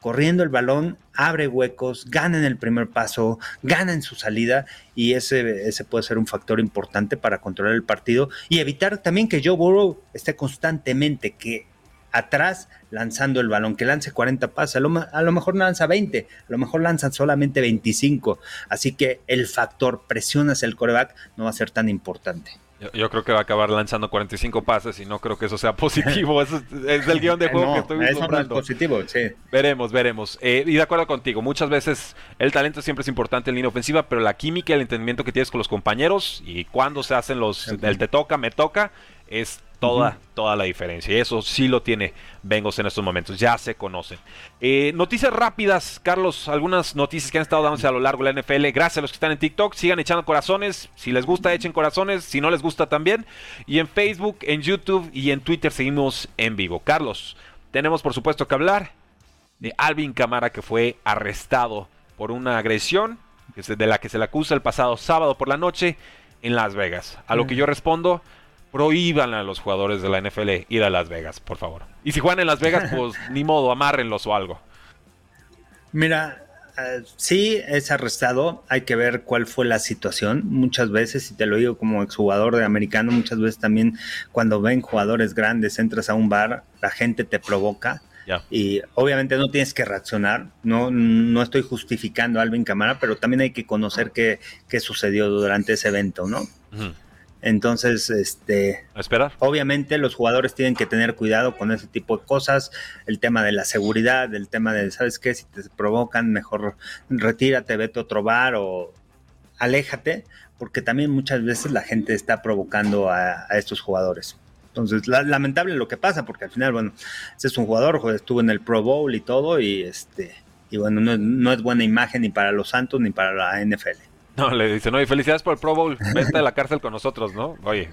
corriendo el balón, abre huecos, gana en el primer paso, gana en su salida y ese, ese puede ser un factor importante para controlar el partido y evitar también que Joe Burrow esté constantemente que atrás lanzando el balón, que lance 40 pases, a lo, a lo mejor lanza 20, a lo mejor lanzan solamente 25, así que el factor presión hacia el coreback no va a ser tan importante. Yo, creo que va a acabar lanzando 45 pases y no creo que eso sea (laughs) positivo. es, el guion de juego que estoy eso no es positivo, sí. Veremos, veremos. Eh, y de acuerdo contigo, muchas veces el talento siempre es importante en línea ofensiva, pero la química y el entendimiento que tienes con los compañeros y cuando se hacen los, el te toca, me toca, es toda, toda la diferencia. Y eso sí lo tiene Bengals en estos momentos. Ya se conocen. Eh, noticias rápidas, Carlos. Algunas noticias que han estado dándose a lo largo de la NFL. Gracias a los que están en TikTok. Sigan echando corazones. Si les gusta, echen corazones. Si no les gusta, también. Y en Facebook, en YouTube y en Twitter seguimos en vivo. Carlos, tenemos por supuesto que hablar de Alvin Camara que fue arrestado por una agresión de la que se le acusa el pasado sábado por la noche en Las Vegas. A lo que yo respondo prohíban a los jugadores de la NFL ir a Las Vegas, por favor. Y si juegan en Las Vegas, pues (laughs) ni modo, amárrenlos o algo. Mira, eh, sí es arrestado, hay que ver cuál fue la situación. Muchas veces, y te lo digo como exjugador de americano, muchas veces también cuando ven jugadores grandes, entras a un bar, la gente te provoca. Y obviamente no tienes que reaccionar, no, no estoy justificando a Alvin Camara, pero también hay que conocer qué, qué sucedió durante ese evento, ¿no? Entonces, este, esperar. Obviamente los jugadores tienen que tener cuidado con ese tipo de cosas, el tema de la seguridad, el tema de, ¿sabes qué? Si te provocan, mejor retírate, vete a otro bar o aléjate, porque también muchas veces la gente está provocando a, estos jugadores. Entonces, lamentable lo que pasa, porque al final, bueno, ese es un jugador, estuvo en el Pro Bowl y todo, y este, y bueno, no, no es buena imagen ni para los Santos ni para la NFL. No, le dice, no, y felicidades por el Pro Bowl. Vete a la cárcel con nosotros, ¿no? Oye,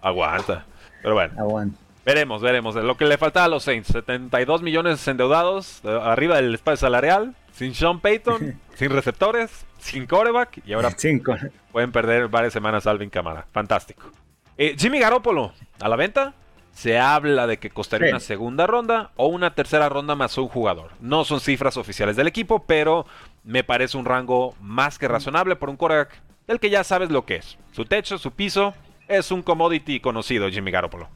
aguanta. Pero bueno. Aguanta. Veremos, veremos. Lo que le falta a los Saints, 72 millones endeudados, arriba del espacio salarial, sin Sean Payton, (laughs) sin receptores, sin coreback, y ahora (laughs) pueden perder varias semanas a Alvin Camara. Fantástico. Eh, Jimmy Garoppolo, ¿a la venta? Se habla de que costaría una segunda ronda o una tercera ronda más un jugador. No son cifras oficiales del equipo, pero me parece un rango más que razonable por un quarterback del que ya sabes lo que es. Su techo, su piso, es un commodity conocido, Jimmy Garoppolo.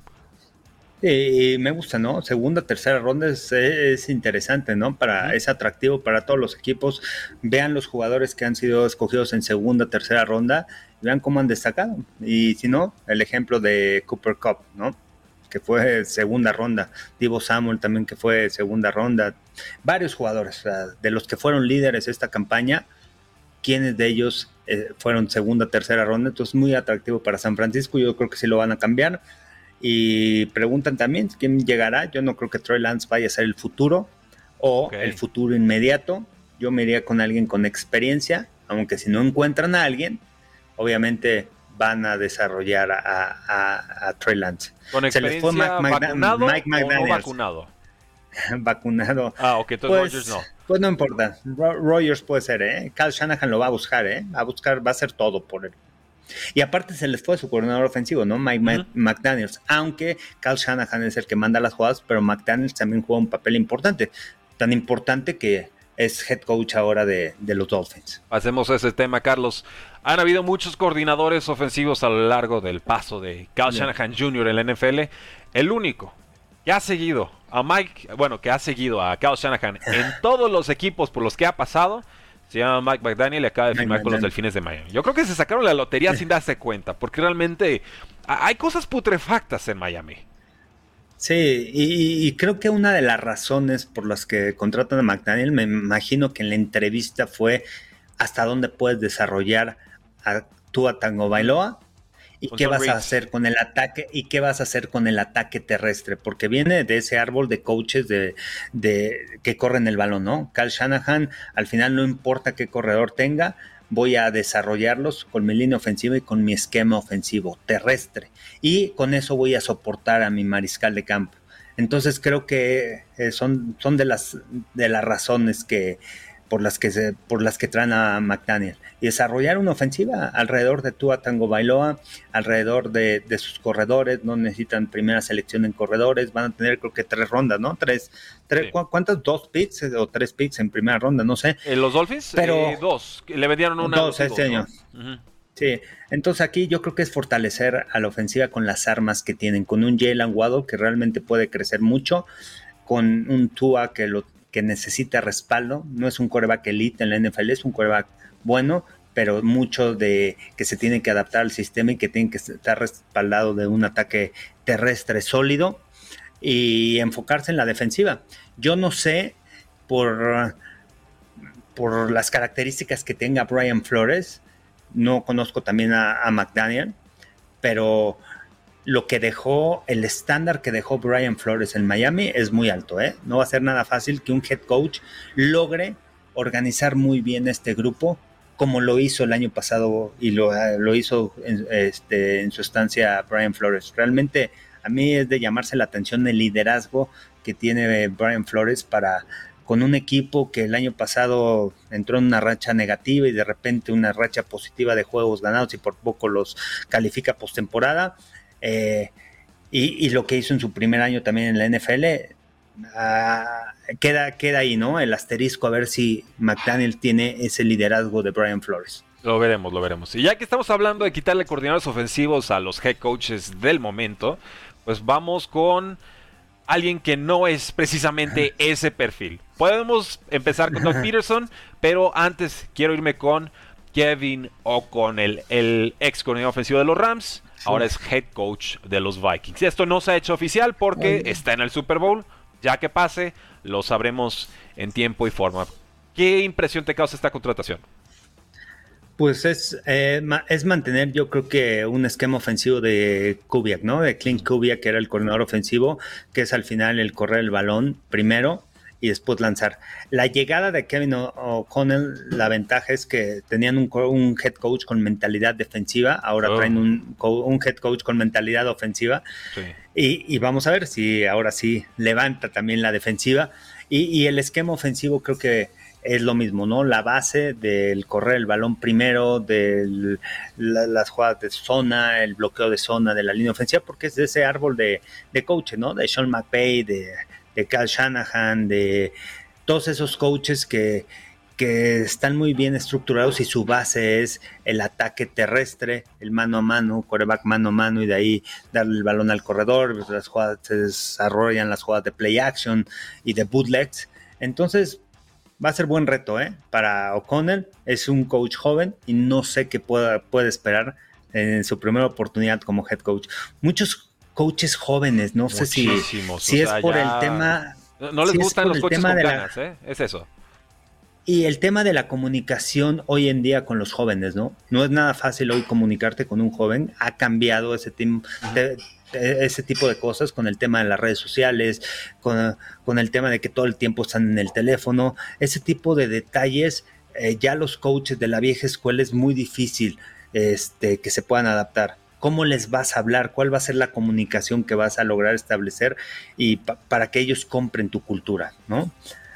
Y me gusta, ¿no? Segunda, tercera ronda es, interesante, ¿no? Para, es atractivo para todos los equipos. Vean los jugadores que han sido escogidos en segunda, tercera ronda, vean cómo han destacado. Y si no, el ejemplo de Cooper Cup, ¿no? Que fue segunda ronda, Divo Samuel también que fue segunda ronda, varios jugadores, de los que fueron líderes esta campaña, quienes de ellos eh, fueron segunda, tercera ronda, entonces muy atractivo para San Francisco, yo creo que sí lo van a cambiar. Y preguntan también quién llegará. Yo no creo que Troy Lance vaya a ser el futuro o el futuro inmediato. Yo me iría con alguien con experiencia, aunque si no encuentran a alguien, obviamente van a desarrollar a, Troy Lance. ¿Con experiencia vacunado Mike o no vacunado? (laughs) vacunado. Ah, ok, entonces pues, Rogers no. Pues no importa. Rogers puede ser, ¿eh? Cal Shanahan lo va a buscar, ¿eh? Va a buscar, va a hacer todo por él. Y aparte se les fue su coordinador ofensivo, ¿no? Mike McDaniels. Aunque Cal Shanahan es el que manda las jugadas, pero McDaniels también juega un papel importante. Tan importante que es head coach ahora de, los Dolphins. Hacemos ese tema, Carlos. Han habido muchos coordinadores ofensivos a lo largo del paso de Cal Shanahan Jr. en la NFL. El único que ha seguido a Mike, bueno, que ha seguido a Cal Shanahan en (laughs) todos los equipos por los que ha pasado, se llama Mike McDaniel y acaba de firmar con los Delfines de Miami. Yo creo que se sacaron la lotería sin darse cuenta, porque realmente hay cosas putrefactas en Miami. Sí, y, creo que una de las razones por las que contratan a McDaniel, me imagino que en la entrevista fue hasta dónde puedes desarrollar a Tango Bailoa y qué vas a hacer con el ataque y qué vas a hacer con el ataque terrestre, porque viene de ese árbol de coaches de, de que corren el balón, ¿no? Cal Shanahan, al final no importa qué corredor tenga, voy a desarrollarlos con mi línea ofensiva y con mi esquema ofensivo terrestre. Y con eso voy a soportar a mi mariscal de campo. Entonces creo que eh, son, son de, las, de las razones que, por las que se, por las que traen a McDaniel y desarrollar una ofensiva alrededor de Tua Tango Bailoa, alrededor de, sus corredores, no necesitan primera selección en corredores, van a tener creo que tres rondas, ¿no? Tres, tres ¿cuántas? Dos picks o tres picks en primera ronda, no sé. ¿En los Dolphins? Pero eh, dos, le vendieron una. Dos este año. Sí, entonces aquí yo creo que es fortalecer a la ofensiva con las armas que tienen, con un Jalen Waddle que realmente puede crecer mucho, con un Tua que lo que necesita respaldo. No es un coreback elite en la NFL, es un coreback bueno, pero mucho de que se tiene que adaptar al sistema y que tiene que estar respaldado de un ataque terrestre sólido y enfocarse en la defensiva. Yo no sé por, por las características que tenga Brian Flores, no conozco también a, a McDaniel, pero lo que dejó, el estándar que dejó Brian Flores en Miami es muy alto, ¿eh? No va a ser nada fácil que un head coach logre organizar muy bien este grupo como lo hizo el año pasado y lo, lo hizo en, este, en su estancia Brian Flores. Realmente a mí es de llamarse la atención el liderazgo que tiene Brian Flores para con un equipo que el año pasado entró en una racha negativa y de repente una racha positiva de juegos ganados y por poco los califica postemporada. Eh, y, lo que hizo en su primer año también en la NFL, ah, queda, queda ahí, ¿no? El asterisco a ver si McDaniel tiene ese liderazgo de Brian Flores. Lo veremos, lo veremos. Y ya que estamos hablando de quitarle coordinadores ofensivos a los head coaches del momento, pues vamos con alguien que no es precisamente ese perfil. Podemos empezar con Doug Peterson, pero antes quiero irme con Kevin O'Connell, el ex coordinador ofensivo de los Rams, ahora es head coach de los Vikings. Esto no se ha hecho oficial porque está en el Super Bowl. Ya que pase, lo sabremos en tiempo y forma. ¿Qué impresión te causa esta contratación? Pues es, eh, es mantener, yo creo que un esquema ofensivo de Kubiak, ¿no? De Clint Kubiak, que era el coordinador ofensivo, que es al final el correr el balón primero y después lanzar. La llegada de Kevin O'Connell, la ventaja es que tenían un, head coach con mentalidad defensiva, ahora oh. traen un, un, head coach con mentalidad ofensiva. Y, vamos a ver si ahora sí levanta también la defensiva. Y, el esquema ofensivo creo que es lo mismo, ¿no? La base del correr el balón primero, de las jugadas de zona, el bloqueo de zona de la línea ofensiva, porque es de ese árbol de, de coach, ¿no? De Sean McVay, de de Cal Shanahan, de todos esos coaches que, que están muy bien estructurados y su base es el ataque terrestre, el mano a mano, coreback mano a mano y de ahí darle el balón al corredor, las jugadas se desarrollan las jugadas de play action y de bootlegs. Entonces va a ser buen reto ¿eh? para O'Connell, es un coach joven y no sé qué pueda, puede esperar en su primera oportunidad como head coach. Muchos coaches jóvenes, no sé si, si es por el tema... No, les gustan los coaches con ganas, ¿eh? Es eso. Y el tema de la comunicación hoy en día con los jóvenes, ¿no? No es nada fácil hoy comunicarte con un joven, ha cambiado ese tiempo. e, ese tipo de cosas con el tema de las redes sociales, con, con el tema de que todo el tiempo están en el teléfono, ese tipo de detalles, eh, ya los coaches de la vieja escuela es muy difícil este, que se puedan adaptar. ¿Cómo les vas a hablar? ¿Cuál va a ser la comunicación que vas a lograr establecer y para que ellos compren tu cultura? ¿no?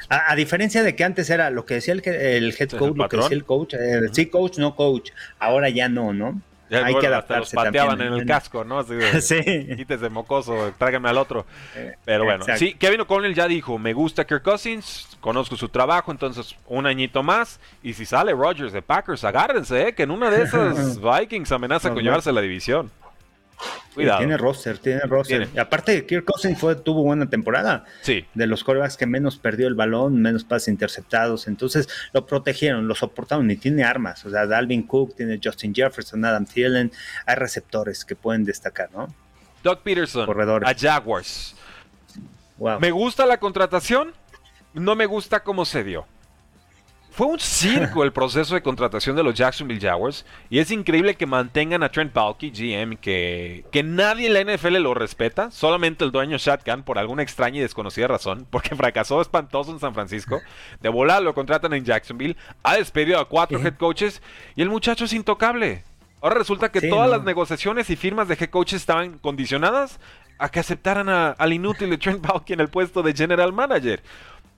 A, diferencia de que antes era lo que decía el, el head coach, lo que decía el coach, eh, sí coach, no coach, ahora ya no, ¿no? Hay que adaptarse los pateaban en el casco, ¿no? Así de, (laughs) sí. Quítese mocoso, tráigame al otro. Eh, Pero bueno, sí, Kevin O'Connell ya dijo, me gusta Kirk Cousins, conozco su trabajo, entonces un añito más. Y si sale Rodgers de Packers, agárrense, ¿eh? que en una de esas (laughs) Vikings amenaza con llevarse la división. Tiene roster, tiene roster. Y aparte, Kirk Cousins fue, tuvo buena temporada. Sí. De los corebacks que menos perdió el balón, menos pases interceptados. Entonces lo protegieron, lo soportaron y tiene armas. O sea, Dalvin Cook, tiene Justin Jefferson, Adam Thielen. Hay receptores que pueden destacar, ¿no? Doug Peterson, a Jaguars. Me gusta la contratación, no me gusta cómo se dio. Fue un circo el proceso de contratación de los Jacksonville Jaguars y es increíble que mantengan a Trent Baalke, GM, que, que nadie en la NFL lo respeta, solamente el dueño Shotgun por alguna extraña y desconocida razón, porque (laughs) fracasó espantoso en San Francisco. De volar lo contratan en Jacksonville, ha despedido a cuatro head coaches y el muchacho es intocable. Ahora resulta que todas las negociaciones y firmas de head coaches estaban condicionadas a que aceptaran al inútil de Trent Baalke en el puesto de general manager.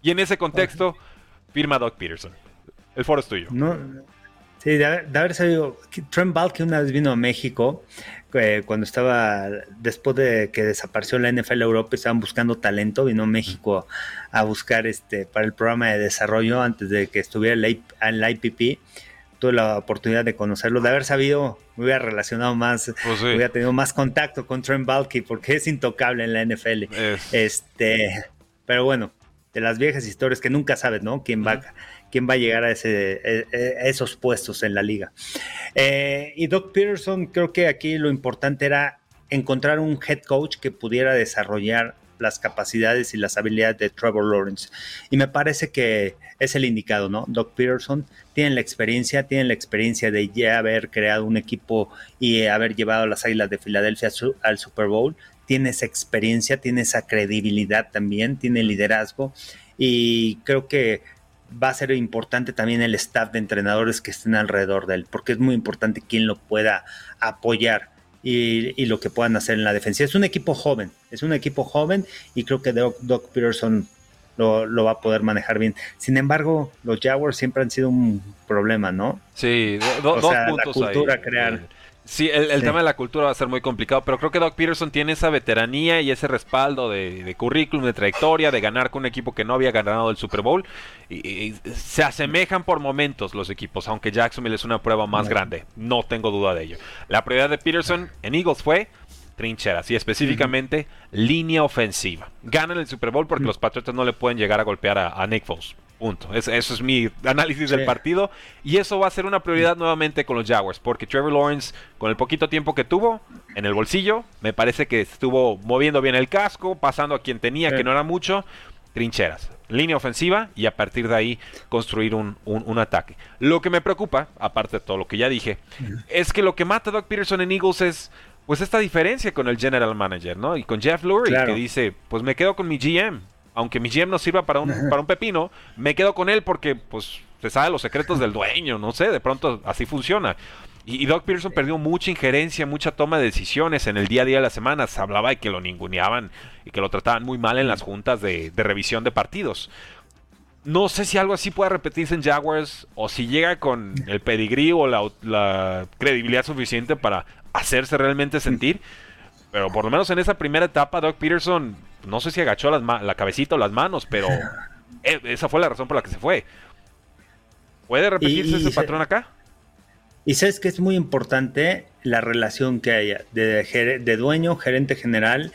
Y en ese contexto firma Doug Peterson. El foro es tuyo. No, sí, de haber, sabido. Trent Baalke una vez vino a México eh, cuando estaba, después de que desapareció la NFL Europa, estaban buscando talento, vino a México a buscar este para el programa de desarrollo antes de que estuviera en la IPP. Tuve la oportunidad de conocerlo, de haber sabido, me hubiera relacionado más, pues hubiera tenido más contacto con Trent Baalke porque es intocable en la NFL. Este, pero bueno, de las viejas historias que nunca sabes, ¿no? Quién va, quién va a llegar a, ese, e, e, esos puestos en la liga. Eh, y Doc Peterson, creo que aquí lo importante era encontrar un head coach que pudiera desarrollar las capacidades y las habilidades de Trevor Lawrence. Y me parece que es el indicado, ¿no? Doc Peterson tiene la experiencia, tiene la experiencia de ya haber creado un equipo y haber llevado a las Águilas de Filadelfia al Super Bowl, tiene esa experiencia, tiene esa credibilidad también, tiene liderazgo y creo que va a ser importante también el staff de entrenadores que estén alrededor de él, porque es muy importante quién lo pueda apoyar y, lo que puedan hacer en la defensa. Es un equipo joven, es un equipo joven y creo que Doc, Peterson lo, va a poder manejar bien. Sin embargo, los Jaguars siempre han sido un problema, ¿no? Sí, dos puntos la cultura crear. Sí, el, tema de la cultura va a ser muy complicado, pero creo que Doc Peterson tiene esa veteranía y ese respaldo de, currículum, de trayectoria, de ganar con un equipo que no había ganado el Super Bowl. Y, se asemejan por momentos los equipos, aunque Jacksonville es una prueba más grande, no tengo duda de ello. La prioridad de Peterson en Eagles fue trincheras y específicamente línea ofensiva. Ganan el Super Bowl porque los Patriotas no le pueden llegar a golpear a, a Nick Foles. Punto. eso es mi análisis del partido. Y eso va a ser una prioridad nuevamente con los Jaguars. Porque Trevor Lawrence, con el poquito tiempo que tuvo en el bolsillo, me parece que estuvo moviendo bien el casco, pasando a quien tenía, que no era mucho. Trincheras, línea ofensiva y a partir de ahí construir un, ataque. Lo que me preocupa, aparte de todo lo que ya dije, es que lo que mata a Doug Peterson en Eagles es pues esta diferencia con el general manager, ¿no? Y con Jeff Lurie, que dice, pues me quedo con mi GM aunque mi GM no sirva para un, para un pepino, me quedo con él porque, pues, se sabe los secretos del dueño, no sé, de pronto así funciona. Y, Doc Peterson perdió mucha injerencia, mucha toma de decisiones en el día a día de la semana. Se hablaba de que lo ninguneaban y que lo trataban muy mal en las juntas de, revisión de partidos. No sé si algo así pueda repetirse en Jaguars o si llega con el pedigrí o la, la credibilidad suficiente para hacerse realmente sentir. Pero por lo menos en esa primera etapa, Doc Peterson no sé si agachó la cabecita o las manos, pero (laughs) e, esa fue la razón por la que se fue. ¿Puede repetirse ese patrón acá? Y sabes que es muy importante la relación que haya de, de dueño, gerente general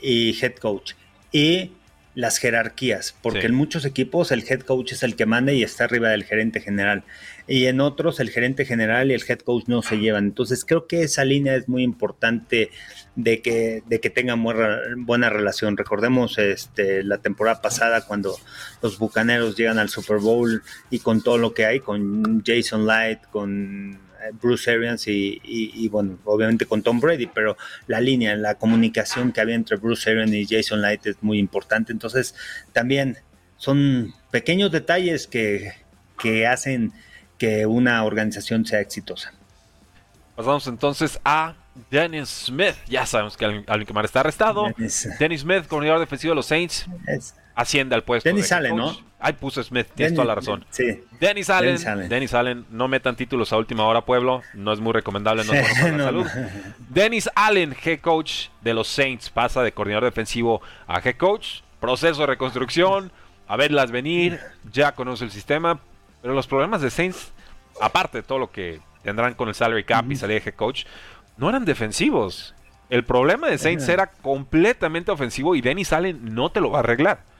y head coach. Y las jerarquías, porque en muchos equipos el head coach es el que manda y está arriba del gerente general. Y en otros el gerente general y el head coach no se llevan. Entonces creo que esa línea es muy importante de que, de que tengan buena, relación. Recordemos este, la temporada pasada cuando los Bucaneros llegan al Super Bowl y con todo lo que hay, con Jason Light, con Bruce Arians y, bueno, obviamente con Tom Brady, pero la línea, la comunicación que había entre Bruce Arians y Jason Light es muy importante. Entonces, también son pequeños detalles que, que hacen que una organización sea exitosa. Pasamos entonces a Dennis Smith. Ya sabemos que Alvin Kamara está arrestado. Dennis, Smith, coordinador defensivo de los Saints, asciende al puesto. Dennis Allen, ¿no? Ahí puso Smith, tienes toda la razón. Sí. Dennis Allen, Dennis Allen. no metan títulos a última hora, pueblo. No es muy recomendable, no es (laughs) bueno para la salud. Dennis Allen, head coach de los Saints, pasa de coordinador defensivo a head coach. Proceso de reconstrucción, a verlas venir, ya conoce el sistema. Pero los problemas de Saints, aparte de todo lo que tendrán con el salary cap y salir de head coach, no eran defensivos. El problema de Saints era completamente ofensivo y Dennis Allen no te lo va a arreglar.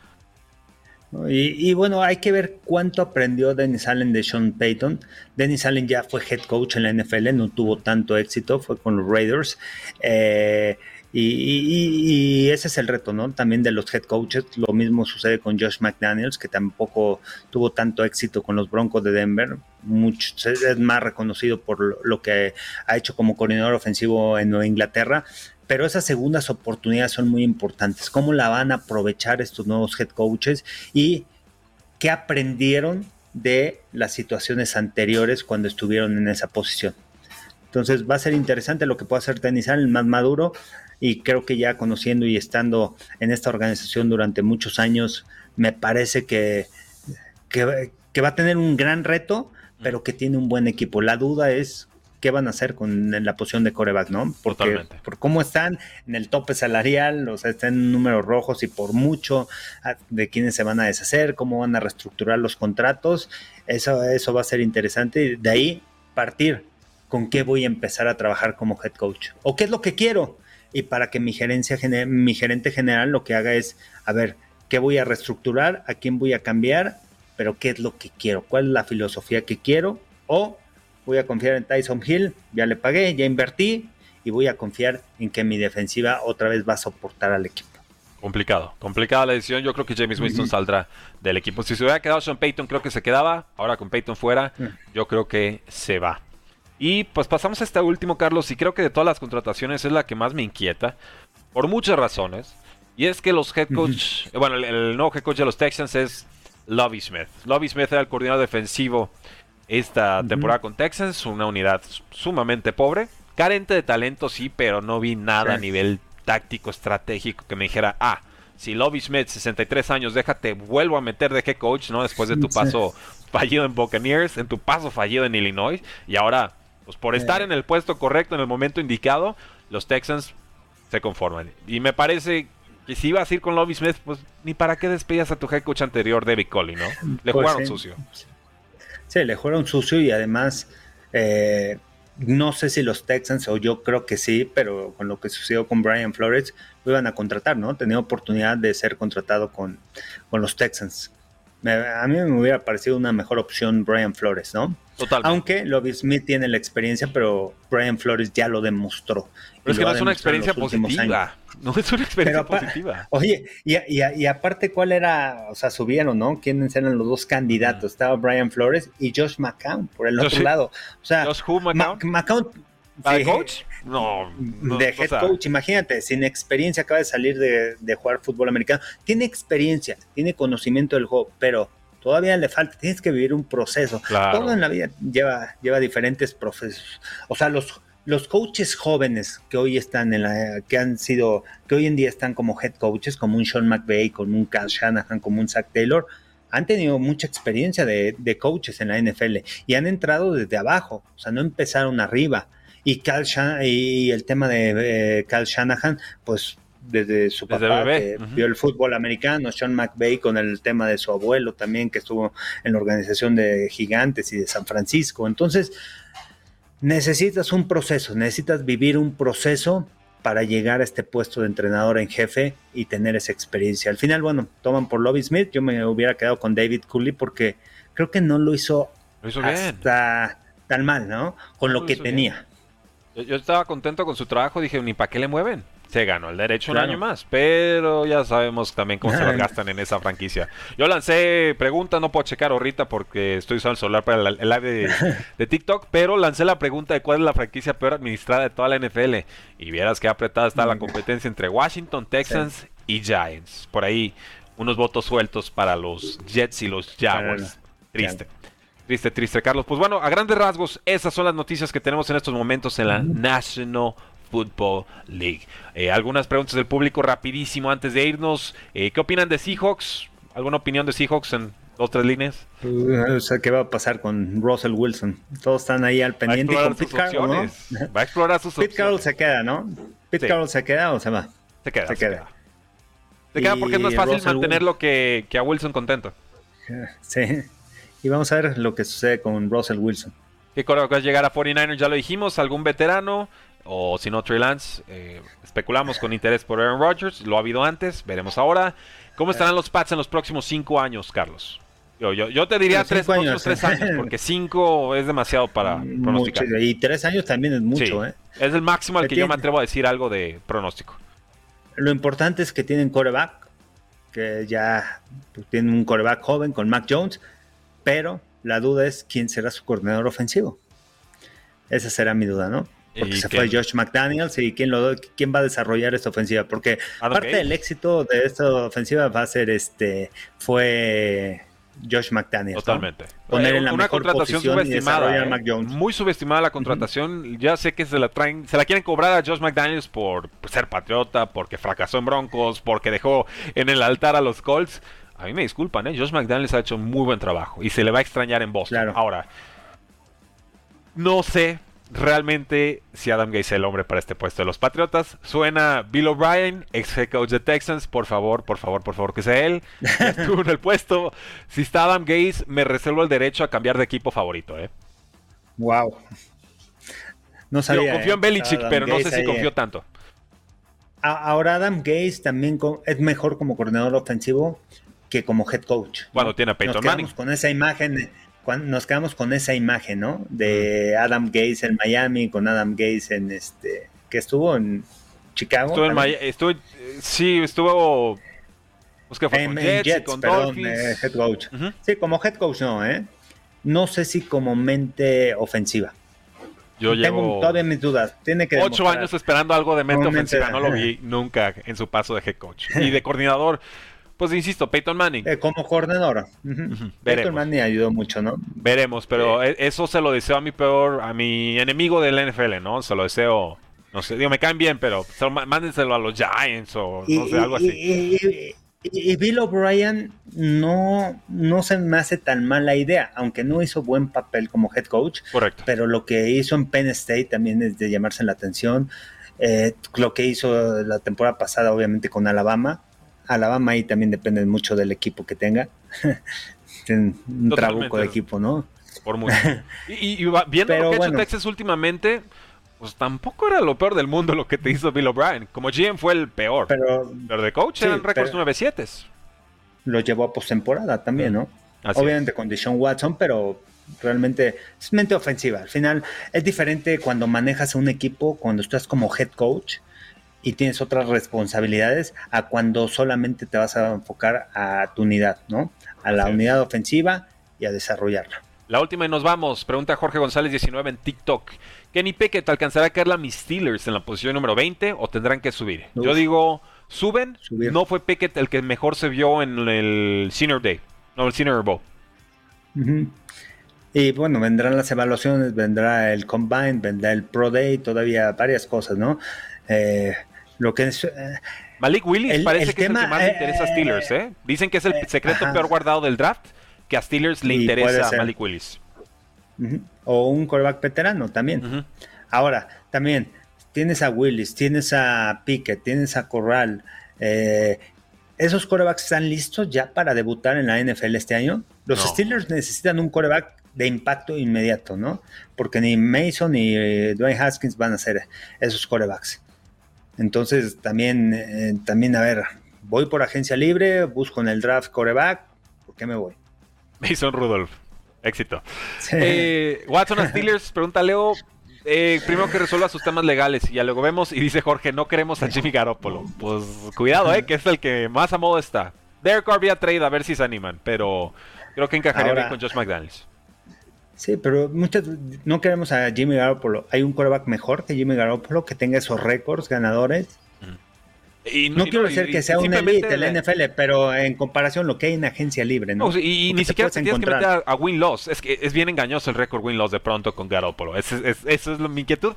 Y, bueno, hay que ver cuánto aprendió Dennis Allen de Sean Payton. Dennis Allen ya fue head coach en la NFL, no tuvo tanto éxito, fue con los Raiders. Eh, y, ese es el reto, ¿no? También de los head coaches. Lo mismo sucede con Josh McDaniels, que tampoco tuvo tanto éxito con los Broncos de Denver. Mucho, es más reconocido por lo que ha hecho como coordinador ofensivo en Nueva Inglaterra. Pero esas segundas oportunidades son muy importantes. ¿Cómo la van a aprovechar estos nuevos head coaches? Y qué aprendieron de las situaciones anteriores cuando estuvieron en esa posición. Entonces va a ser interesante lo que pueda hacer Dennis Allen, más maduro, y creo que ya conociendo y estando en esta organización durante muchos años, me parece que, que, va a tener un gran reto, pero que tiene un buen equipo. La duda es qué van a hacer con la posición de coreback, ¿no? Porque por cómo están en el tope salarial, o sea, están en números rojos y por mucho ah, de quiénes se van a deshacer, cómo van a reestructurar los contratos, eso, eso va a ser interesante. De ahí partir con qué voy a empezar a trabajar como head coach o qué es lo que quiero y para que mi, gerencia, mi gerente general lo que haga es, a ver, ¿qué voy a reestructurar? ¿A quién voy a cambiar? Pero ¿qué es lo que quiero? ¿Cuál es la filosofía que quiero? O voy a confiar en Tyson Hill, ya le pagué, ya invertí y voy a confiar en que mi defensiva otra vez va a soportar al equipo. Complicado, complicada la decisión. Yo creo que James Winston saldrá del equipo. Si se hubiera quedado Sean Payton, creo que se quedaba. Ahora con Payton fuera, yo creo que se va. Y pues pasamos a este último, Carlos, y creo que de todas las contrataciones es la que más me inquieta, por muchas razones. Y es que los head coach, bueno, el, nuevo head coach de los Texans es Lovey Smith. Lovey Smith era el coordinador defensivo esta temporada con Texans, una unidad sumamente pobre, carente de talento, sí, pero no vi nada a nivel táctico, estratégico que me dijera, ah, si Lovey Smith, 63 años, déjate, vuelvo a meter de head coach, ¿no? Después de tu paso fallido en Buccaneers, en tu paso fallido en Illinois, y ahora pues por estar en el puesto correcto en el momento indicado, los Texans se conforman. Y me parece que si ibas a ir con Lobby Smith, pues ni para qué despedías a tu head coach anterior, David Colley, ¿no? Le pues jugaron sucio. Sí, le jugaron sucio y además eh, no sé si los Texans, o yo creo que sí, pero con lo que sucedió con Brian Flores, lo iban a contratar, ¿no? Tenía oportunidad de ser contratado con, con los Texans a mí me hubiera parecido una mejor opción Brian Flores, ¿no? Totalmente. Aunque Lobby Smith tiene la experiencia, pero Brian Flores ya lo demostró. Pero es que no es una experiencia positiva. No es una experiencia positiva. Oye, y, aparte, ¿cuál era? O sea, subieron, ¿no? ¿Quiénes eran los dos candidatos? Estaba Brian Flores y Josh McCown por el otro lado. O sea, Josh McCown? McCown coach? No, de head coach, imagínate, sin experiencia, acaba de salir de, jugar fútbol americano. Tiene experiencia, tiene conocimiento del juego, pero todavía le falta, tienes que vivir un proceso. Todo en la vida lleva, lleva diferentes procesos. O sea, los, los coaches jóvenes que hoy están en la, que han sido, que hoy en día están como head coaches, como un Sean McVay, como un Cal Shanahan, como un Zach Taylor, han tenido mucha experiencia de, de coaches en la NFL y han entrado desde abajo, o sea, no empezaron arriba y, Cal y el tema de eh, Cal Shanahan, pues desde su papá que vio el fútbol americano, Sean McVay con el tema de su abuelo también que estuvo en la organización de Gigantes y de San Francisco. Entonces, necesitas un proceso, necesitas vivir un proceso para llegar a este puesto de entrenador en jefe y tener esa experiencia. Al final, bueno, toman por Lobby Smith, yo me hubiera quedado con David Cooley porque creo que no lo hizo, hasta tan mal, ¿no? Con lo, que tenía. Yo, estaba contento con su trabajo, dije, ni para qué le mueven. se ganó el derecho un año más, pero ya sabemos también cómo se lo gastan en esa franquicia. Yo lancé pregunta, no puedo checar ahorita porque estoy usando el celular para el, live (laughs) de, TikTok, pero lancé la pregunta de cuál es la franquicia peor administrada de toda la NFL. Y vieras que apretada está la competencia entre Washington, Texans y Giants. Por ahí, unos votos sueltos para los Jets y los Jaguars. Triste. Triste, triste, Carlos. Pues bueno, a grandes rasgos, esas son las noticias que tenemos en estos momentos en la National Football League. Eh, algunas preguntas del público rapidísimo antes de irnos. Eh, ¿Qué opinan de Seahawks? ¿Alguna opinión de Seahawks en dos, tres líneas? Uh, o sea, ¿qué va a pasar con Russell Wilson? Todos están ahí al pendiente. con Pete Carroll, ¿no? Va a explorar sus Pete Carroll se queda, ¿no? Pete Carroll se queda o se va. Se queda. Se, queda. Se queda porque es más fácil mantenerlo que, que a Wilson contento. (laughs) Sí. Y vamos a ver lo que sucede con Russell Wilson. ¿Qué va a llegar a 49ers? Ya lo dijimos, algún veterano o si no Trey Lance. Eh, especulamos con interés por Aaron Rodgers, lo ha habido antes, veremos ahora. ¿Cómo estarán los Pats en los próximos cinco años, Carlos? Yo, yo, te diría tres años, tres años, porque cinco es demasiado para (laughs) pronosticar. y tres años también es mucho, ¿eh? Es el máximo al que, yo me atrevo a decir algo de pronóstico. Lo importante es que tienen coreback, que ya pues, tienen un coreback joven con Mac Jones, pero la duda es quién será su coordinador ofensivo. Esa será mi duda, ¿no? Porque se fue Josh McDaniels y quién, lo, quién va a desarrollar esta ofensiva. Porque parte del éxito de esta ofensiva va a ser este fue Josh McDaniels. Totalmente. Poner en la una contratación subestimada. ¿eh? Muy subestimada la contratación. Ya sé que se la traen, se la quieren cobrar a Josh McDaniels por ser patriota, porque fracasó en Broncos, porque dejó en el altar a los Colts. A mí me disculpan, ¿eh? Josh McDaniels ha hecho un muy buen trabajo y se le va a extrañar en Boston. Ahora, no sé realmente si Adam Gase es el hombre para este puesto de los Patriotas. Suena Bill O'Brien, ex head coach de Texans. Por favor, por favor, por favor, que sea él. (laughs) Estuvo en el puesto. Si está Adam Gase, me reservo el derecho a cambiar de equipo favorito, ¿eh? Wow. No sabía. Yo confío en ¿eh? Belichick, pero no sé si confío eh. tanto. Ahora Adam Gase también es mejor como coordinador ofensivo que como head coach. Cuando tiene a Peyton Manning. Con esa imagen nos quedamos con esa imagen, ¿no? De Adam Gates en Miami, con Adam Gates en este, que estuvo en Chicago. Estuvo en Miami, estuvo, sí, estuvo, pues que fue en, con Jets, con perdón, eh, head coach. Sí, como head coach no, ¿eh? No sé si como mente ofensiva. Yo Tengo llevo todavía mis dudas. Tiene que ocho años esperando algo de mente ofensiva. No lo vi nunca en su paso de head coach. (laughs) Y de coordinador, pues insisto, Peyton Manning. Eh, como coordinador. Peyton Manning ayudó mucho, ¿no? Veremos, pero e, eso se lo deseo a mi peor, a mi enemigo de la NFL, ¿no? Se lo deseo, no sé, digo, me caen bien, pero mándenselo a los Giants o no sé, algo así. Y, Bill O'Brien no, no se me hace tan mala idea, aunque no hizo buen papel como head coach. Correcto. Pero lo que hizo en Penn State también es de llamarse la atención. Eh, lo que hizo la temporada pasada, obviamente, con Alabama, Alabama ahí también depende mucho del equipo que tenga. (laughs) un trabuco de equipo, ¿no? Por mucho. (laughs) y, viendo lo que ha hecho Texas últimamente, pues tampoco era lo peor del mundo lo que te hizo Bill O'Brien. Como GM fue el peor. Pero, de coach eran récords 9-7. Lo llevó a postemporada también, ¿no? Obviamente con Deshaun Watson, pero realmente es mente ofensiva. Al final es diferente cuando manejas a un equipo, cuando estás como head coach y tienes otras responsabilidades a cuando solamente te vas a enfocar a tu unidad, ¿no? A la unidad ofensiva y a desarrollarla. La última y nos vamos. Pregunta Jorge González 19 en TikTok. ¿Kenny Pickett alcanzará a caer la mis Steelers en la posición número 20 o tendrán que subir? Yo digo, suben. No fue Pickett el que mejor se vio en el Senior Day, no, el Senior Bowl. Y bueno, vendrán las evaluaciones, vendrá el Combine, vendrá el Pro Day, todavía varias cosas, ¿no? Eh, lo que es, eh, Malik Willis parece que es el que más le interesa a eh, Steelers, ¿eh? Dicen que es el secreto peor guardado del draft, que a Steelers le interesa a Malik Willis. O un coreback veterano también. Ahora, también tienes a Willis, tienes a Pickett, tienes a Corral. Eh, ¿Esos corebacks están listos ya para debutar en la NFL este año? Los Steelers necesitan un coreback de impacto inmediato, ¿no? Porque ni Mason ni Dwayne Haskins van a ser esos corebacks. Entonces también, eh, también, a ver, voy por agencia libre, busco en el draft coreback, ¿por qué me voy? Mason Rudolph, éxito. Eh, Watson a Steelers, pregunta Leo, Eh, primero que resuelva sus temas legales y ya luego vemos. Y dice Jorge, no queremos a Jimmy Garoppolo. Pues cuidado, eh, que es el que más a modo está. Derek Carr vía trade a ver si se animan, pero creo que encajaría bien con Josh McDaniels. Sí, pero muchas, no queremos a Jimmy Garoppolo. Hay un quarterback mejor que Jimmy Garoppolo que tenga esos récords ganadores. Y, no, quiero decir que sea un elite el NFL, pero en comparación lo que hay en agencia libre, ¿no? y, ni siquiera te tienes que meter a, win-loss. Es que es bien engañoso el récord win-loss de pronto con Garoppolo. Esa es, mi inquietud.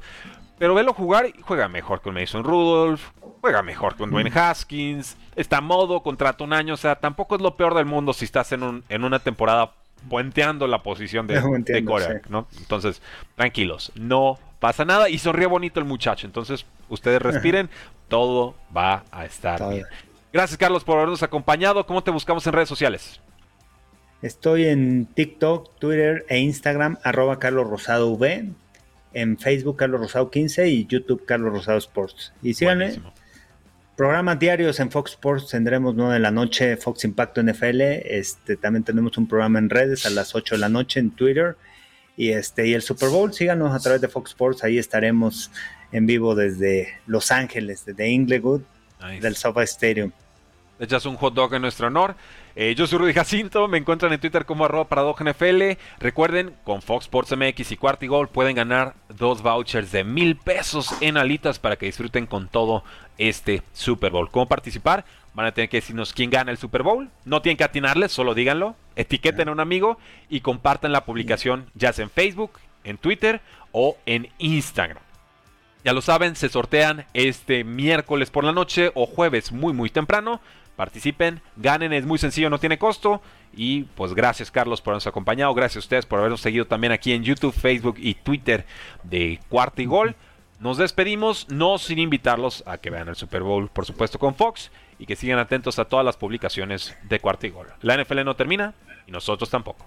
Pero velo jugar y juega mejor con Mason Rudolph, juega mejor con Dwayne Haskins, está a modo, contrato un año, o sea, tampoco es lo peor del mundo si estás en, un, en una temporada puenteando la posición de, (laughs) de ¿no? Entonces, tranquilos, no pasa nada y sonríe bonito el muchacho. Entonces, ustedes respiren, todo va a estar bien. Gracias, Carlos, por habernos acompañado. ¿Cómo te buscamos en redes sociales? Estoy en TikTok, Twitter e Instagram, arroba Carlos Rosado V. En Facebook, Carlos Rosado 15 y YouTube, Carlos Rosado Sports. Y síganme. Programas diarios en Fox Sports tendremos 9 de la noche, Fox Impacto NFL. Este, también tenemos un programa en redes a las 8 de la noche en Twitter. Y, este, y el Super Bowl, síganos a través de Fox Sports. Ahí estaremos en vivo desde Los Ángeles, desde Inglewood, del SoFi Stadium. Echas un hot dog en nuestro honor. Eh, yo soy Rudy Jacinto, me encuentran en Twitter como arroba NFL. Recuerden, con Fox Sports MX y Cuartigol pueden ganar dos vouchers de mil pesos en alitas para que disfruten con todo este Super Bowl. ¿Cómo participar? Van a tener que decirnos quién gana el Super Bowl. No tienen que atinarles, solo díganlo. Etiqueten a un amigo y compartan la publicación ya sea en Facebook, en Twitter o en Instagram. Ya lo saben, se sortean este miércoles por la noche o jueves muy muy temprano participen, ganen, es muy sencillo, no tiene costo. Y pues gracias Carlos por habernos acompañado, gracias a ustedes por habernos seguido también aquí en YouTube, Facebook y Twitter de Cuarta y Gol. Nos despedimos, no sin invitarlos a que vean el Super Bowl, por supuesto, con Fox y que sigan atentos a todas las publicaciones de Cuarta y Gol. La NFL no termina y nosotros tampoco.